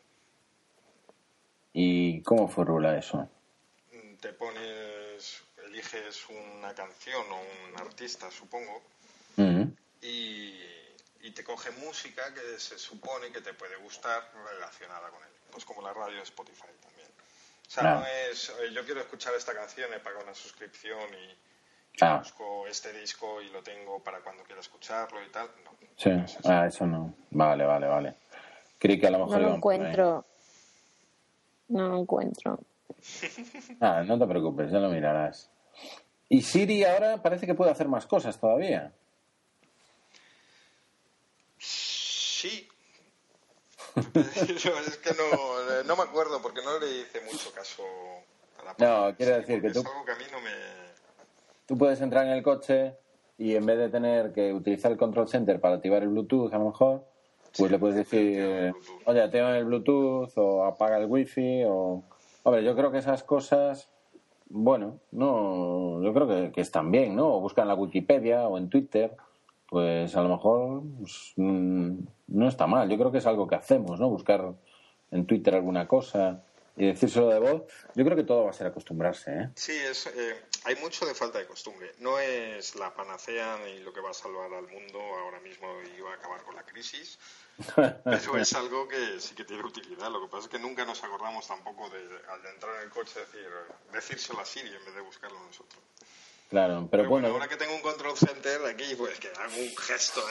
¿Y cómo formula eso? Te pones, eliges una canción o un artista, supongo, y, te coge música que se supone que te puede gustar relacionada con él. Pues como la radio de Spotify también. O sea, no es, yo quiero escuchar esta canción, he pagado una suscripción y busco este disco y lo tengo para cuando quiera escucharlo y tal. No, sí, eso. ah, eso no. Vale, vale, vale. Creí que a lo mejor... No lo encuentro. No lo encuentro. Ah, no te preocupes, ya lo mirarás. Y Siri ahora parece que puede hacer más cosas todavía. Sí. es que no, no, me acuerdo porque no le hice mucho caso a la No, quiero decir que tú. Es algo que a mí no me. Tú puedes entrar en el coche y en vez de tener que utilizar el control center para activar el Bluetooth, a lo mejor, pues le puedes decir, oye, activa el Bluetooth o apaga el Wi-Fi o... Hombre, yo creo que esas cosas, bueno, no, yo creo que, están bien, ¿no? O busca en la Wikipedia o en Twitter, pues a lo mejor pues, mm, no está mal. Yo creo que es algo que hacemos, ¿no? Buscar en Twitter alguna cosa y decírselo de voz, yo creo que todo va a ser acostumbrarse. ¿eh? Sí, es, eh, hay mucho de falta de costumbre. No es la panacea ni lo que va a salvar al mundo ahora mismo y va a acabar con la crisis, pero es algo que sí que tiene utilidad. Lo que pasa es que nunca nos acordamos tampoco de, al entrar en el coche, decir, decírselo a Siri en vez de buscarlo nosotros. Claro, pero, bueno, Ahora que tengo un control center aquí, pues que hago un gesto.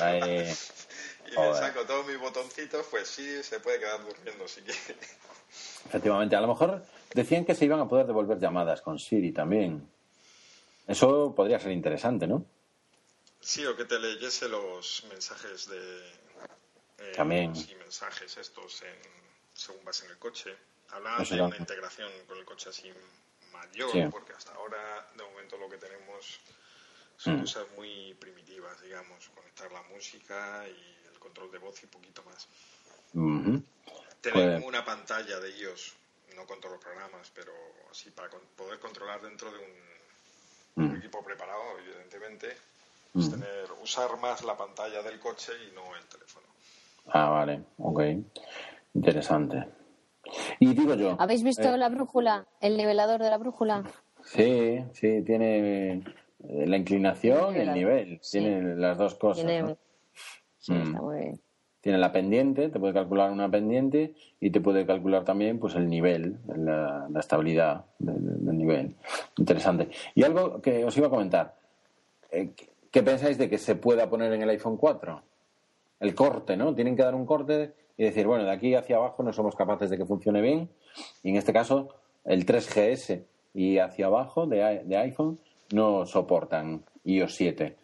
¿eh? y me saco todos mis botoncitos, pues sí, se puede quedar durmiendo si quiere. Efectivamente, a lo mejor decían que se iban a poder devolver llamadas con Siri también. Eso podría ser interesante, ¿no? Sí, o que te leyese los mensajes de. Eh, también. Sí, mensajes estos en, según vas en el coche. Hablabas de una integración con el coche así mayor, porque hasta ahora, de momento, lo que tenemos son mm. cosas muy primitivas, digamos, conectar la música y control de voz y poquito más. Tener pues una pantalla de ellos, no con todos los programas, pero así para poder controlar dentro de un, mm. equipo preparado, evidentemente, es mm. tener, usar más la pantalla del coche y no el teléfono. Ah, vale, ok. Interesante. Y digo yo. ¿Habéis visto eh, la brújula, el nivelador de la brújula? Sí, sí, tiene la inclinación y el nivel. Tiene las dos cosas. Tiene... Sí, está muy bien tiene la pendiente, te puede calcular una pendiente y te puede calcular también pues el nivel, la, estabilidad del, nivel. Interesante. Y algo que os iba a comentar. Eh, ¿Qué pensáis de que se pueda poner en el iPhone 4? El corte, ¿no? Tienen que dar un corte y decir, bueno, de aquí hacia abajo no somos capaces de que funcione bien. Y en este caso, el 3GS y hacia abajo de, de iPhone no soportan iOS 7.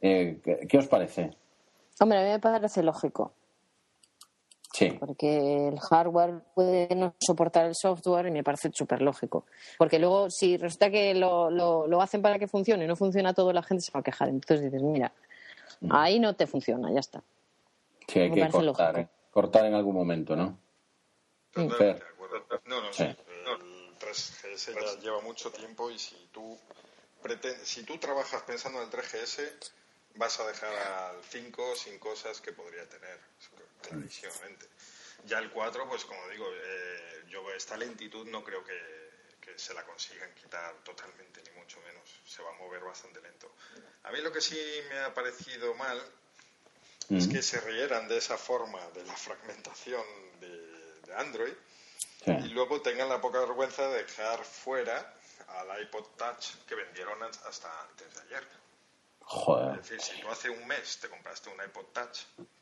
Eh, ¿qué, ¿Qué os parece? Hombre, a mí me parece lógico. Porque el hardware puede no soportar el software y me parece súper lógico. Porque luego, si resulta que lo, lo, hacen para que funcione y no funciona todo, la gente se va a quejar. Entonces dices, mira, mm. ahí no te funciona, ya está. Sí, hay que cortar, ¿eh? cortar en algún momento, ¿no? No, no, sí. El 3GS ya lleva mucho tiempo y si tú, si tú trabajas pensando en el 3GS, vas a dejar al 5 sin cosas que podría tener clarísimamente. Ya el 4, pues como digo, eh, yo esta lentitud no creo que, se la consigan quitar totalmente, ni mucho menos. Se va a mover bastante lento. A mí lo que sí me ha parecido mal es que se rieran de esa forma de la fragmentación de, Android y luego tengan la poca vergüenza de dejar fuera al iPod Touch que vendieron hasta antes de ayer. Joder. Es decir, si tú hace un mes te compraste un iPod Touch,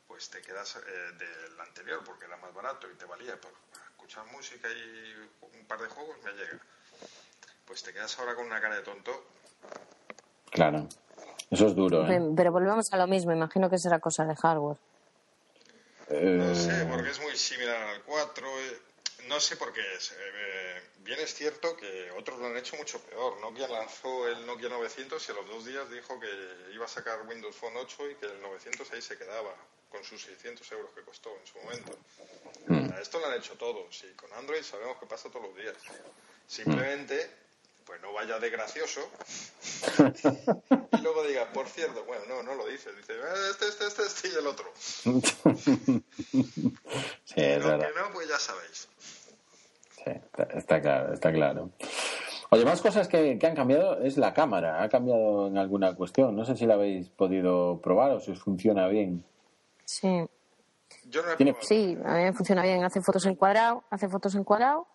pues te quedas eh, del anterior porque era más barato y te valía para escuchar música y un par de juegos, me llega. Pues te quedas ahora con una cara de tonto. Claro. Eso es duro. ¿eh? Pero volvemos a lo mismo, imagino que será cosa de hardware. No sé, porque es muy similar al 4 no sé por qué es. Eh, bien es cierto que otros lo han hecho mucho peor. Nokia lanzó el Nokia 900 y a los dos días dijo que iba a sacar Windows Phone 8 y que el 900 ahí se quedaba con sus 600 euros que costó en su momento. Hmm. esto lo han hecho todos y con Android sabemos que pasa todos los días. Simplemente, pues no vaya de gracioso y luego diga, por cierto, bueno, no, no lo dice, dice, eh, este, este, este, este y el otro. sí, es lo que no, pues ya sabéis. Sí, está, claro, está claro. Oye, más cosas que, han cambiado es la cámara. Ha cambiado en alguna cuestión. No sé si la habéis podido probar o si os funciona bien. Sí. Sí, a mí me funciona bien. Hace fotos en cuadrado, hace fotos en cuadrado.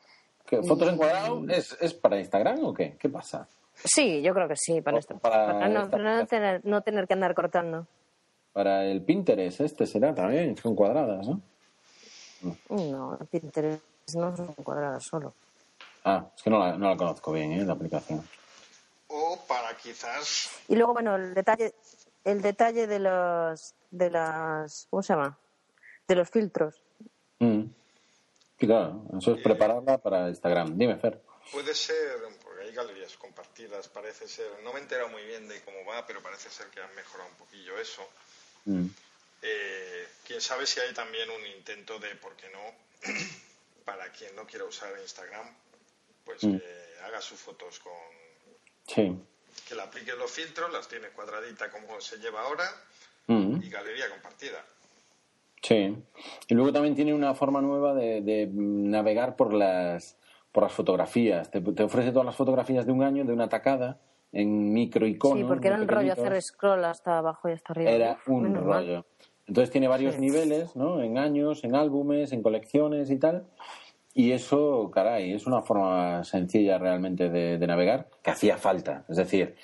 ¿Fotos en cuadrado es, es para Instagram o qué? ¿Qué pasa? Sí, yo creo que sí, para, esto. Para, no, tener, no tener que andar cortando. Para el Pinterest este será también, son cuadradas, ¿no? No, el Pinterest no son cuadradas solo. Ah, es que no la, no la conozco bien, ¿eh? La aplicación. O para quizás... Y luego, bueno, el detalle, el detalle de los, de las, ¿cómo se llama? De los filtros. Mm. Claro, eso es prepararla para Instagram. Dime, Fer. Puede ser, porque hay galerías compartidas, parece ser, no me he enterado muy bien de cómo va, pero parece ser que han mejorado un poquillo eso. Mm. Eh, quién sabe si hay también un intento de, ¿por qué no? Para quien no quiera usar Instagram, pues mm. que haga sus fotos con... Sí. Que le aplique los filtros, las tiene cuadradita como se lleva ahora mm. y galería compartida. Sí. Y luego también tiene una forma nueva de, navegar por las, por las fotografías. Te, ofrece todas las fotografías de un año, de una tacada, en micro iconos. Sí, porque era un rollo hacer scroll hasta abajo y hasta arriba. Era un rollo. Entonces tiene varios niveles, ¿no? En años, en álbumes, en colecciones y tal. Y eso, caray, es una forma sencilla realmente de, de navegar que hacía falta. Es decir,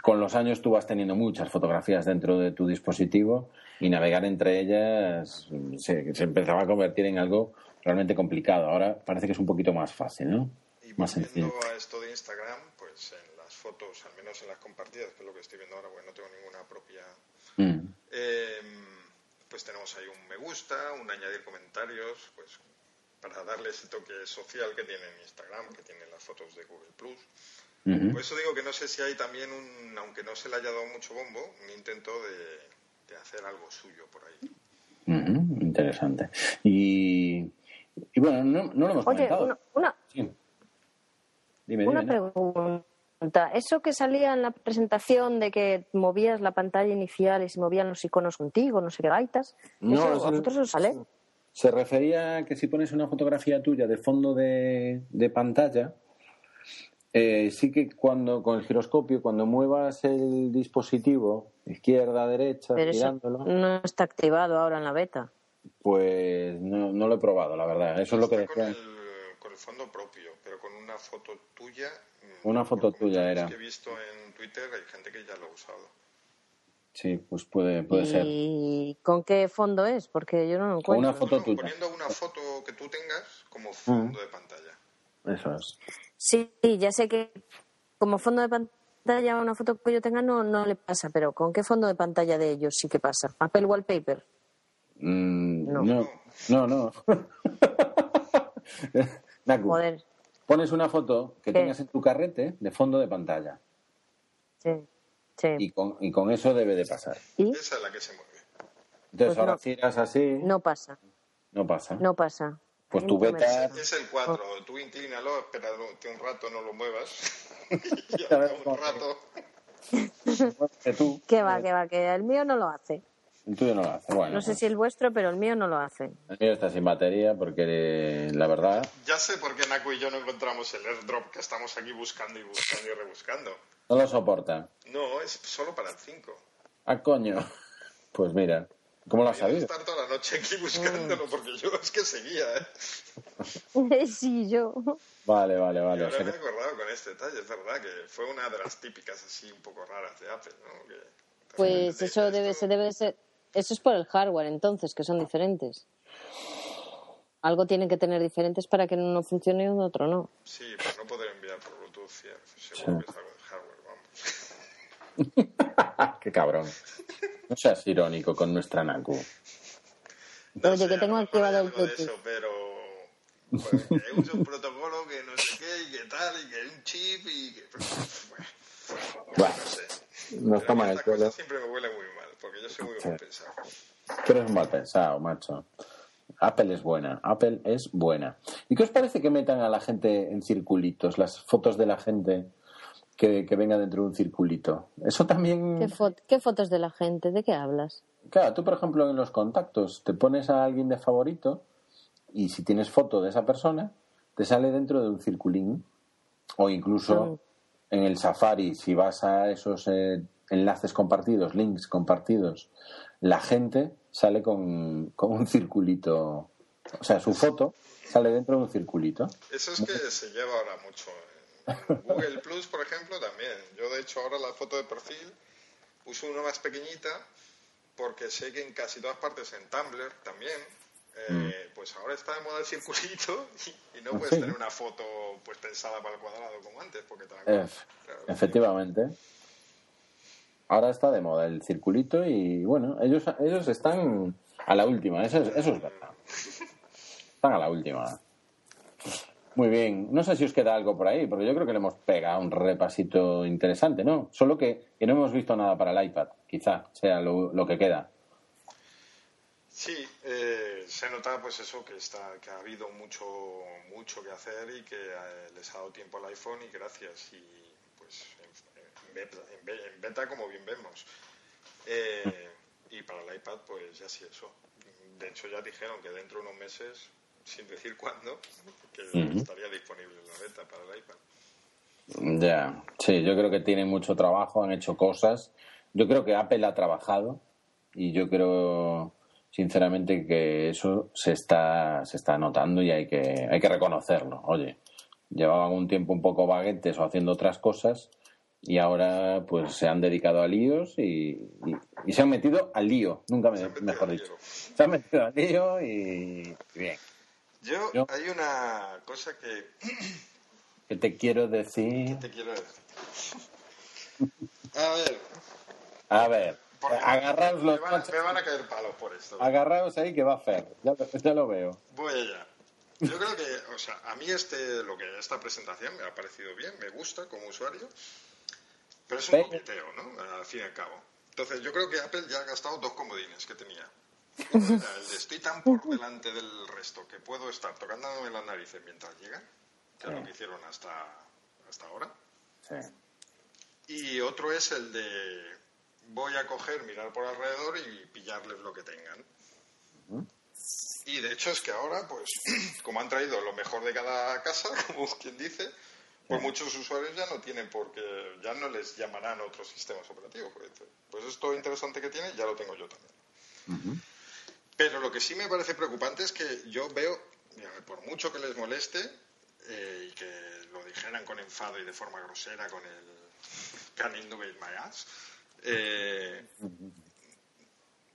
con los años tú vas teniendo muchas fotografías dentro de tu dispositivo y navegar entre ellas se, empezaba a convertir en algo realmente complicado. Ahora parece que es un poquito más fácil, ¿no? Y más sencillo. a esto de Instagram, pues en las fotos, al menos en las compartidas, que es lo que estoy viendo ahora, porque no tengo ninguna propia. Mm. Em, pues tenemos ahí un me gusta, un añadir comentarios, pues para darle ese toque social que tiene en Instagram, que tiene las fotos de Google Plus. Por eso digo que no sé si hay también un, aunque no se le haya dado mucho bombo, un intento de, hacer algo suyo por ahí. Interesante. Y, y, bueno, no, no, lo hemos Oye, Una, una, dime, una pregunta. Eso que salía en la presentación de que movías la pantalla inicial y se movían los iconos contigo, no sé qué gaitas, no, ¿a vosotros os sale? Se refería a que si pones una fotografía tuya de fondo de, de pantalla, eh, sí que cuando con el giroscopio, cuando muevas el dispositivo izquierda, derecha, girándolo. no está activado ahora en la beta. Pues no, no lo he probado, la verdad. Eso es lo que decía. Con el, con el fondo propio, pero con una foto tuya. Mm, una foto tuya era. que he visto en Twitter hay gente que ya lo ha usado. Sí, pues puede, puede ser. ¿Y con qué fondo es? Porque yo no lo encuentro. una foto tuya. Poniendo una foto que tú tengas como fondo de pantalla. Eso es. Sí, ya sé que como fondo de pantalla una foto que yo tenga no, no le pasa, pero ¿con qué fondo de pantalla de ellos sí que pasa? ¿Apple Wallpaper? Mm, no. No, no. Pones una foto que tengas en tu carrete de fondo de pantalla. Sí, sí. Y con, y con eso debe de pasar. Esa es la que se mueve. Entonces pues ahora giras así. No pasa. No pasa. No pasa. Pues tu beta... Es el 4. Tú inclínalo, espera un rato, no lo muevas. y un rato... ¿Qué va, qué va? Que el mío no lo hace. El tuyo no lo hace, bueno. No sé si el vuestro, pero el mío no lo hace. El mío está sin batería porque la verdad... Ya sé por qué Naku y yo no encontramos el airdrop que estamos aquí buscando y buscando y rebuscando. No lo soporta. No, es solo para el 5. Ah, coño. Pues mira. ¿Cómo lo has sabido? estar toda la noche aquí buscándolo mm. porque yo es que seguía, ¿eh? sí, yo. Vale, vale, vale. Y ahora me he acordado con este detalle, es verdad que fue una de las típicas así un poco raras de Apple, ¿no? pues eso debe, se debe ser... Eso es por el hardware, entonces, que son diferentes. Algo tienen que tener diferentes para que uno funcione y otro no. Sí, pero no poder enviar por Bluetooth, seguro que es algo de hardware, vamos. Qué cabrón. No seas irónico con nuestra Naku. No Oye, que tengo activado el Bluetooth. pero pues, que usa un protocolo que no sé qué y que tal y que hay un chip y que... Bueno, no sé. Nos toma el pelo. siempre me huele muy mal porque yo soy muy mal pensado. Tú eres mal pensado, macho. Apple es buena, Apple es buena. ¿Y qué os parece que metan a la gente en circulitos, las fotos de la gente que, venga dentro de un circulito. Eso también... ¿Qué, fotos de la gente? ¿De qué hablas? Claro, tú por ejemplo en los contactos te pones a alguien de favorito y si tienes foto de esa persona, te sale dentro de un circulín. O incluso en el Safari, si vas a esos eh, enlaces compartidos, links compartidos, la gente sale con, con un circulito. O sea, su foto sale dentro de un circulito. Eso es que se lleva ahora mucho Google Plus, por ejemplo, también. Yo, de hecho, ahora la foto de perfil puse una más pequeñita porque sé que en casi todas partes, en Tumblr también, eh, mm. pues ahora está de moda el circulito y, no puedes tener una foto pues pensada para el cuadrado como antes. porque Efectivamente. Ahora está de moda el circulito y bueno, ellos, ellos están a la última, eso es, eso es verdad. Están a la última. Muy bien. No sé si os queda algo por ahí, porque yo creo que le hemos pegado un repasito interesante, ¿no? Solo que, no hemos visto nada para el iPad. Quizá sea lo, que queda. Sí, eh, se nota pues eso que está que ha habido mucho mucho que hacer y que eh, les ha dado tiempo al iPhone y gracias y pues en, beta, como bien vemos eh, y para el iPad pues ya sí eso de hecho ya dijeron que dentro de unos meses sin decir cuándo, que estaría disponible la beta para el iPad. Ya, sí, yo creo que tiene mucho trabajo, han hecho cosas. Yo creo que Apple ha trabajado y yo creo sinceramente que eso se está se está notando y hay que hay que reconocerlo. Oye, llevaban un tiempo un poco baguetes o haciendo otras cosas y ahora pues se han dedicado a líos y, y, se han metido al lío, nunca me, mejor dicho. Se han metido al lío y bien. Yo, hay una cosa que... ¿Qué te quiero decir? ¿Qué te quiero decir? A ver. A ver. Agarraos los me van, me van, a caer palos por esto. Agarraos ahí que va a hacer. Ya, ya lo veo. Voy allá. Yo creo que, o sea, a mí este, lo que esta presentación me ha parecido bien, me gusta como usuario, pero es un coqueteo, ¿no? Al fin y al cabo. Entonces, yo creo que Apple ya ha gastado dos comodines que tenía estoy tan por delante del resto que puedo estar tocándome las narices mientras llega, que es lo que hicieron hasta, hasta ahora. Y otro es el de voy a coger, mirar por alrededor y pillarles lo que tengan. Y de hecho es que ahora, pues, como han traído lo mejor de cada casa, como quien dice, pues muchos usuarios ya no tienen porque ya no les llamarán otros sistemas operativos. Pues esto interesante que tiene ya lo tengo yo también. Pero lo que sí me parece preocupante es que yo veo, por mucho que les moleste eh, y que lo dijeran con enfado y de forma grosera con el Can Innovate My Ass, eh,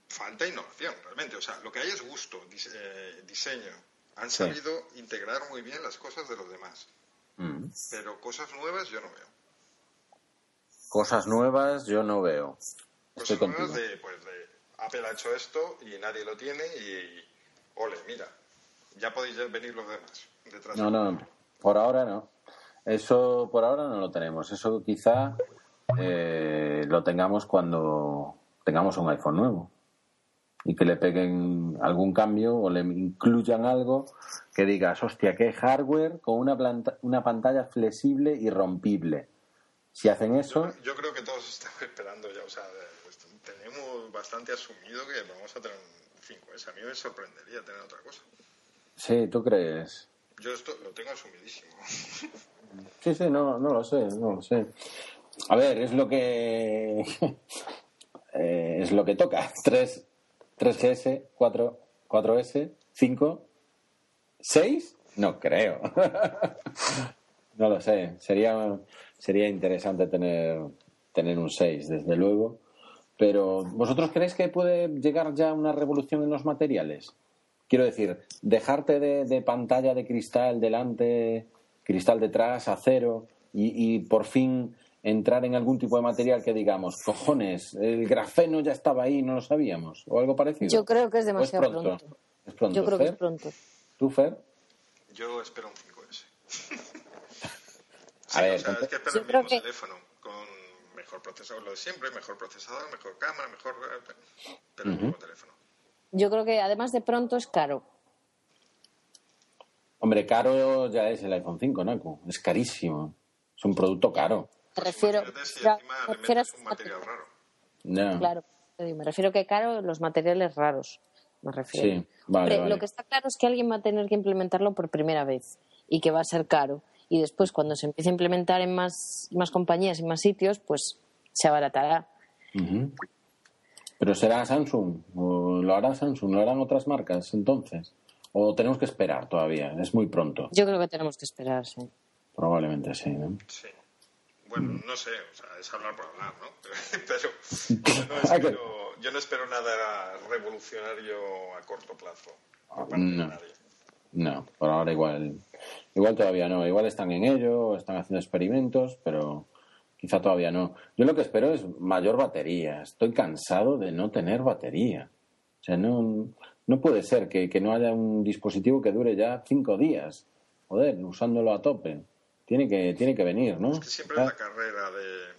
falta innovación realmente. O sea, lo que hay es gusto, eh, diseño. Han sabido integrar muy bien las cosas de los demás. Mm. Pero cosas nuevas yo no veo. Cosas nuevas yo no veo. Cosas nuevas de, pues, de Apple ha hecho esto y nadie lo tiene y, ole, mira, ya podéis venir los demás. Detrás no, no, por ahora no. Eso por ahora no lo tenemos. Eso quizá eh, lo tengamos cuando tengamos un iPhone nuevo y que le peguen algún cambio o le incluyan algo que digas, hostia, qué hardware con una, una pantalla flexible y rompible. Si hacen eso... Yo, creo que todos estamos esperando ya, o sea, tenemos bastante asumido que vamos a tener un 5S. A mí me sorprendería tener otra cosa. Sí, ¿tú crees? Yo esto lo tengo asumidísimo. Sí, sí, no, no lo sé, no lo sé. A ver, es lo que eh, es lo que toca. 3, 3GS, 4, 4S, 5, 6, no creo. no lo sé. Sería, sería interesante tener, tener un 6, desde luego. Pero, ¿vosotros creéis que puede llegar ya una revolución en los materiales? Quiero decir, dejarte de, pantalla de cristal delante, cristal detrás, acero, y, y, por fin entrar en algún tipo de material que digamos, cojones, el grafeno ya estaba ahí, no lo sabíamos, o algo parecido. Yo creo que es demasiado pronto? Es pronto. Yo creo que es pronto. ¿Tú, Fer? Yo espero un 5S. a ver, o sea, es que espero el mismo teléfono mejor procesador, lo de siempre, mejor procesador, mejor cámara, mejor... Pero el mismo teléfono. Yo creo que además de pronto es caro. Hombre, caro ya es el iPhone 5, Naku. Es carísimo. Es un producto caro. Me refiero, si me refiero a un material raro. Claro, me refiero que caro los materiales raros. Me refiero. Sí, vale, Lo que está claro es que alguien va a tener que implementarlo por primera vez y que va a ser caro y después cuando se empiece a implementar en más, más compañías y más sitios, pues se abaratará. ¿Pero será Samsung? ¿O lo hará Samsung? ¿Lo harán otras marcas entonces? ¿O tenemos que esperar todavía? Es muy pronto. Yo creo que tenemos que esperar, sí. Probablemente sí, ¿no? Sí. Bueno, no sé, o sea, es hablar por hablar, ¿no? Pero yo no espero, yo no espero nada revolucionario a corto plazo. No. No, por ahora igual Igual todavía no, igual están en ello, están haciendo experimentos, pero quizá todavía no. Yo lo que espero es mayor batería. Estoy cansado de no tener batería. O sea, no, no puede ser que, no haya un dispositivo que dure ya cinco días. joder, usándolo a tope. Tiene que, tiene que venir, ¿no? Es que siempre es la carrera de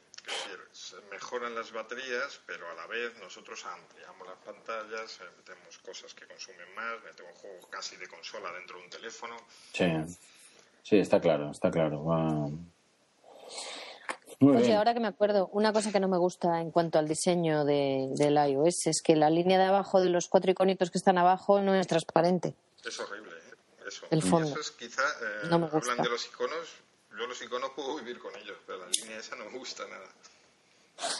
mejoran las baterías, pero a la vez nosotros ampliamos las pantallas, eh, metemos cosas que consumen más, metemos juegos casi de consola dentro de un teléfono. Sí, sí, está claro, está claro. Oye, ahora que me acuerdo, una cosa que no me gusta en cuanto al diseño de, del iOS es que la línea de abajo de los cuatro iconitos que están abajo no es transparente. Es horrible, ¿eh? Eso. El fondo. eso es quizá, eh, hablan de los iconos, yo los iconos puedo vivir con ellos, pero la línea esa no me gusta nada.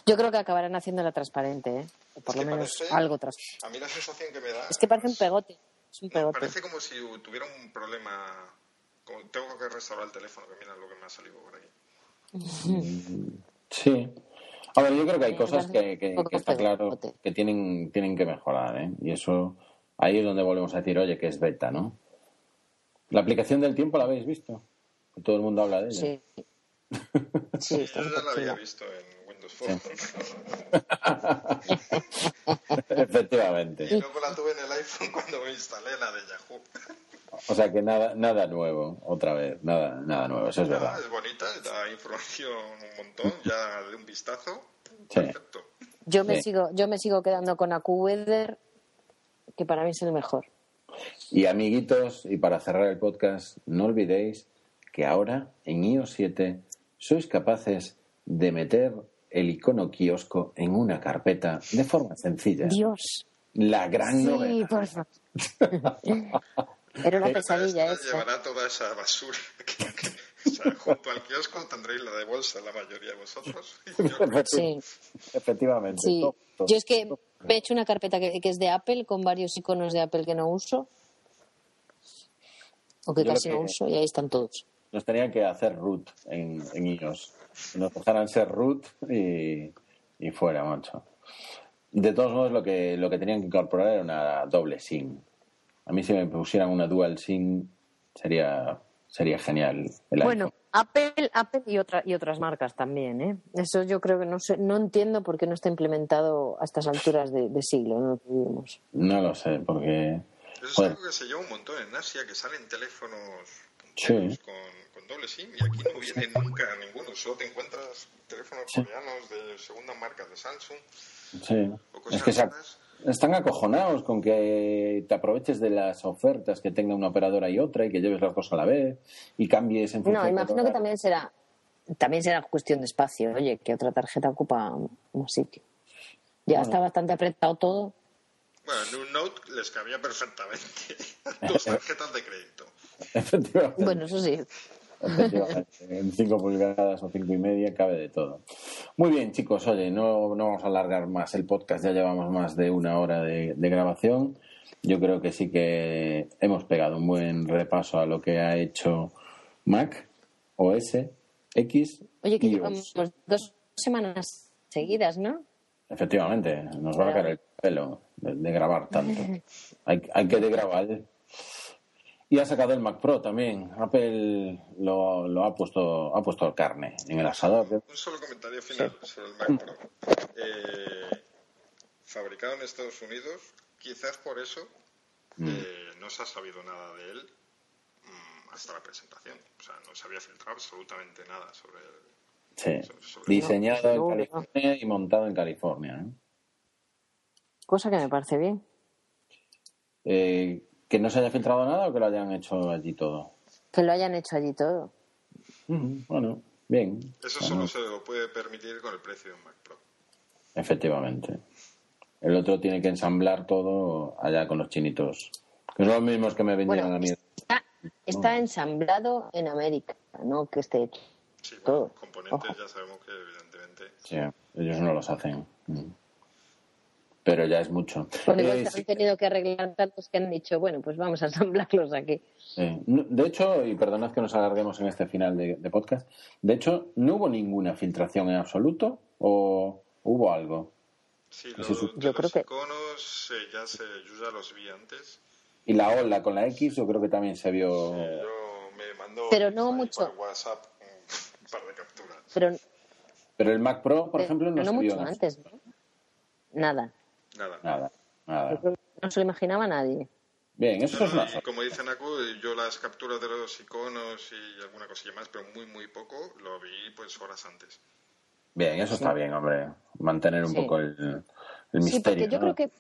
Yo creo que acabarán haciéndola transparente, ¿eh? O por lo menos algo transparente. A mí la sensación que me da. Es que parece un pegote. Es un pegote. parece como si tuviera un problema. Como tengo que restaurar el teléfono, que mira lo que me ha salido por aquí. Sí. A ver, yo creo que hay cosas que, que, está claro que tienen, tienen que mejorar, ¿eh? Y eso, ahí es donde volvemos a decir, oye, que es beta, ¿no? La aplicación del tiempo la habéis visto. Todo el mundo habla de ella. Sí. sí, yo ya la había visto en Efectivamente. Y luego la tuve en el iPhone cuando me instalé la de Yahoo. O sea que nada, nada nuevo, otra vez, nada, nada nuevo, eso es verdad. Es bonita, da información un montón, ya de un vistazo. Perfecto. Yo me sigo, yo me sigo quedando con AcuWeather, que para mí es el mejor. Y amiguitos, y para cerrar el podcast, no olvidéis que ahora en iOS 7 sois capaces de meter el icono kiosco en una carpeta de forma sencilla. Dios. La gran sí, Por favor. Era una pesadilla eso. Llevará toda esa basura. o sea, junto al kiosco tendréis la de bolsa la mayoría de vosotros. sí. Efectivamente. Sí. Yo es que me he hecho una carpeta que, es de Apple con varios iconos de Apple que no uso. O que casi no uso y ahí están todos. Nos tenían que hacer root en, en iOS nos dejaran ser root y, y, fuera, macho. De todos modos, lo que, lo que tenían que incorporar era una doble SIM. A mí si me pusieran una dual SIM sería, sería genial. bueno, Apple, Apple y, otra, y otras marcas también, ¿eh? Eso yo creo que no sé, no entiendo por qué no está implementado a estas alturas de, siglo, no lo No lo sé, porque... Eso es algo que se lleva un montón en Asia, que salen teléfonos con, doble SIM y aquí no viene nunca ninguno. Solo te encuentras teléfonos coreanos de segunda marca de Samsung. Sí. es que están acojonados con que te aproveches de las ofertas que tenga una operadora y otra y que lleves las cosas a la vez y cambies en función No, imagino que también será también será cuestión de espacio. Oye, que otra tarjeta ocupa un sitio. Ya está bastante apretado todo. Bueno, en un Note les cabía perfectamente dos tarjetas de crédito. Efectivamente. Bueno, eso sí. En 5 pulgadas o cinco y media cabe de todo. Muy bien, chicos, oye, no, no vamos a alargar más el podcast, ya llevamos más de una hora de, grabación. Yo creo que sí que hemos pegado un buen repaso a lo que ha hecho Mac, OS, X. Oye, que llevamos dos semanas seguidas, ¿no? Efectivamente, nos va a caer el pelo de, grabar tanto. hay, hay que degrabar. Y ha sacado el Mac Pro también. Apple lo, lo ha puesto ha puesto carne en el asador. Un solo comentario final sobre el Mac Pro. Eh, fabricado en Estados Unidos, quizás por eso mm. eh, no se ha sabido nada de él mm, hasta la presentación. O sea, no se había filtrado absolutamente nada sobre él. Sí. Diseñado en California y montado en California. ¿eh? Cosa que me parece bien. Eh, ¿Que no se haya filtrado nada o que lo hayan hecho allí todo? Que lo hayan hecho allí todo. bueno, bien. Eso solo se lo puede permitir con el precio de un Mac Pro. Efectivamente. El otro tiene que ensamblar todo allá con los chinitos. Que son los mismos que me vendieron a mí. Está, ensamblado en América, no que esté hecho. Sí, todo. componentes ya sabemos que evidentemente. Sí, ellos no los hacen pero ya es mucho. Bueno, eh, han tenido que arreglar tantos que han dicho, bueno, pues vamos a ensamblarlos aquí. de hecho, y perdonad que nos alarguemos en este final de, podcast, de hecho, ¿no hubo ninguna filtración en absoluto o hubo algo? Sí, yo creo que... iconos eh, ya se, yo ya los vi antes. Y la ola con la X yo creo que también se vio... Sí, yo me mandó pero no mucho. por WhatsApp un par de capturas. Pero, pero el Mac Pro, por ejemplo, no, no se mucho antes, ¿no? Nada. Nada. Nada. nada. No se lo imaginaba nadie. Bien, eso es una... Como dice Naku, yo las capturas de los iconos y alguna cosilla más, pero muy, muy poco, lo vi pues horas antes. Bien, eso está bien, hombre. Mantener un poco el, el misterio. Sí, yo creo que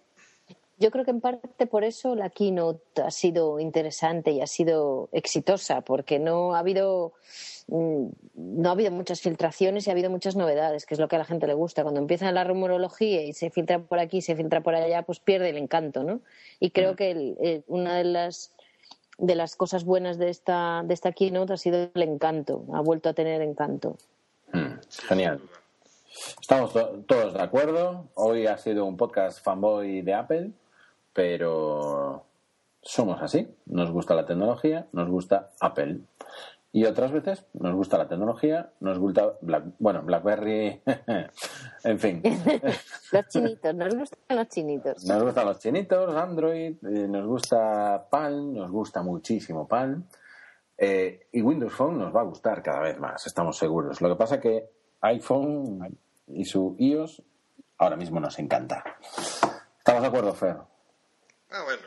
yo creo que en parte por eso la keynote ha sido interesante y ha sido exitosa, porque no ha habido mm, no ha habido muchas filtraciones y ha habido muchas novedades, que es lo que a la gente le gusta. Cuando empieza la rumorología y se filtra por aquí, se filtra por allá, pues pierde el encanto, ¿no? Y creo mm. que una de las de las cosas buenas de esta de esta keynote ha sido el encanto, ha vuelto a tener encanto. Mm, genial. Estamos todos de acuerdo. Hoy ha sido un podcast fanboy de Apple pero somos así. Nos gusta la tecnología, nos gusta Apple. Y otras veces nos gusta la tecnología, nos gusta bueno, BlackBerry, en fin. los chinitos, nos gustan los chinitos. Nos gustan los chinitos, Android, eh, nos gusta Palm, nos gusta muchísimo Palm. Eh, y Windows Phone nos va a gustar cada vez más, estamos seguros. Lo que pasa que iPhone y su iOS ahora mismo nos encanta. ¿Estamos de acuerdo, Fer? Ah, bueno.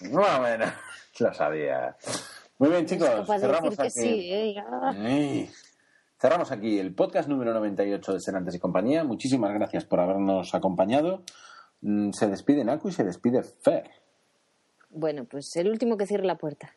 No, bueno, lo sabía. Muy bien, chicos, cerramos aquí. ¿eh? Cerramos aquí el podcast número 98 de Senantes y compañía. Muchísimas gracias por habernos acompañado. Mm, se despide Naku y se despide Fer. Bueno, pues el último que cierre la puerta.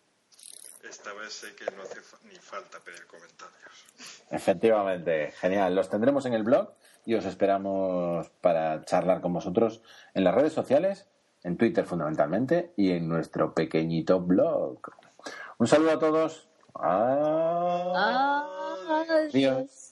Esta vez sé que no hace ni falta pedir comentarios. Efectivamente, genial. Los tendremos en el blog y os esperamos para charlar con vosotros en las redes sociales en Twitter fundamentalmente y en nuestro pequeñito blog. Un saludo a todos. Adiós.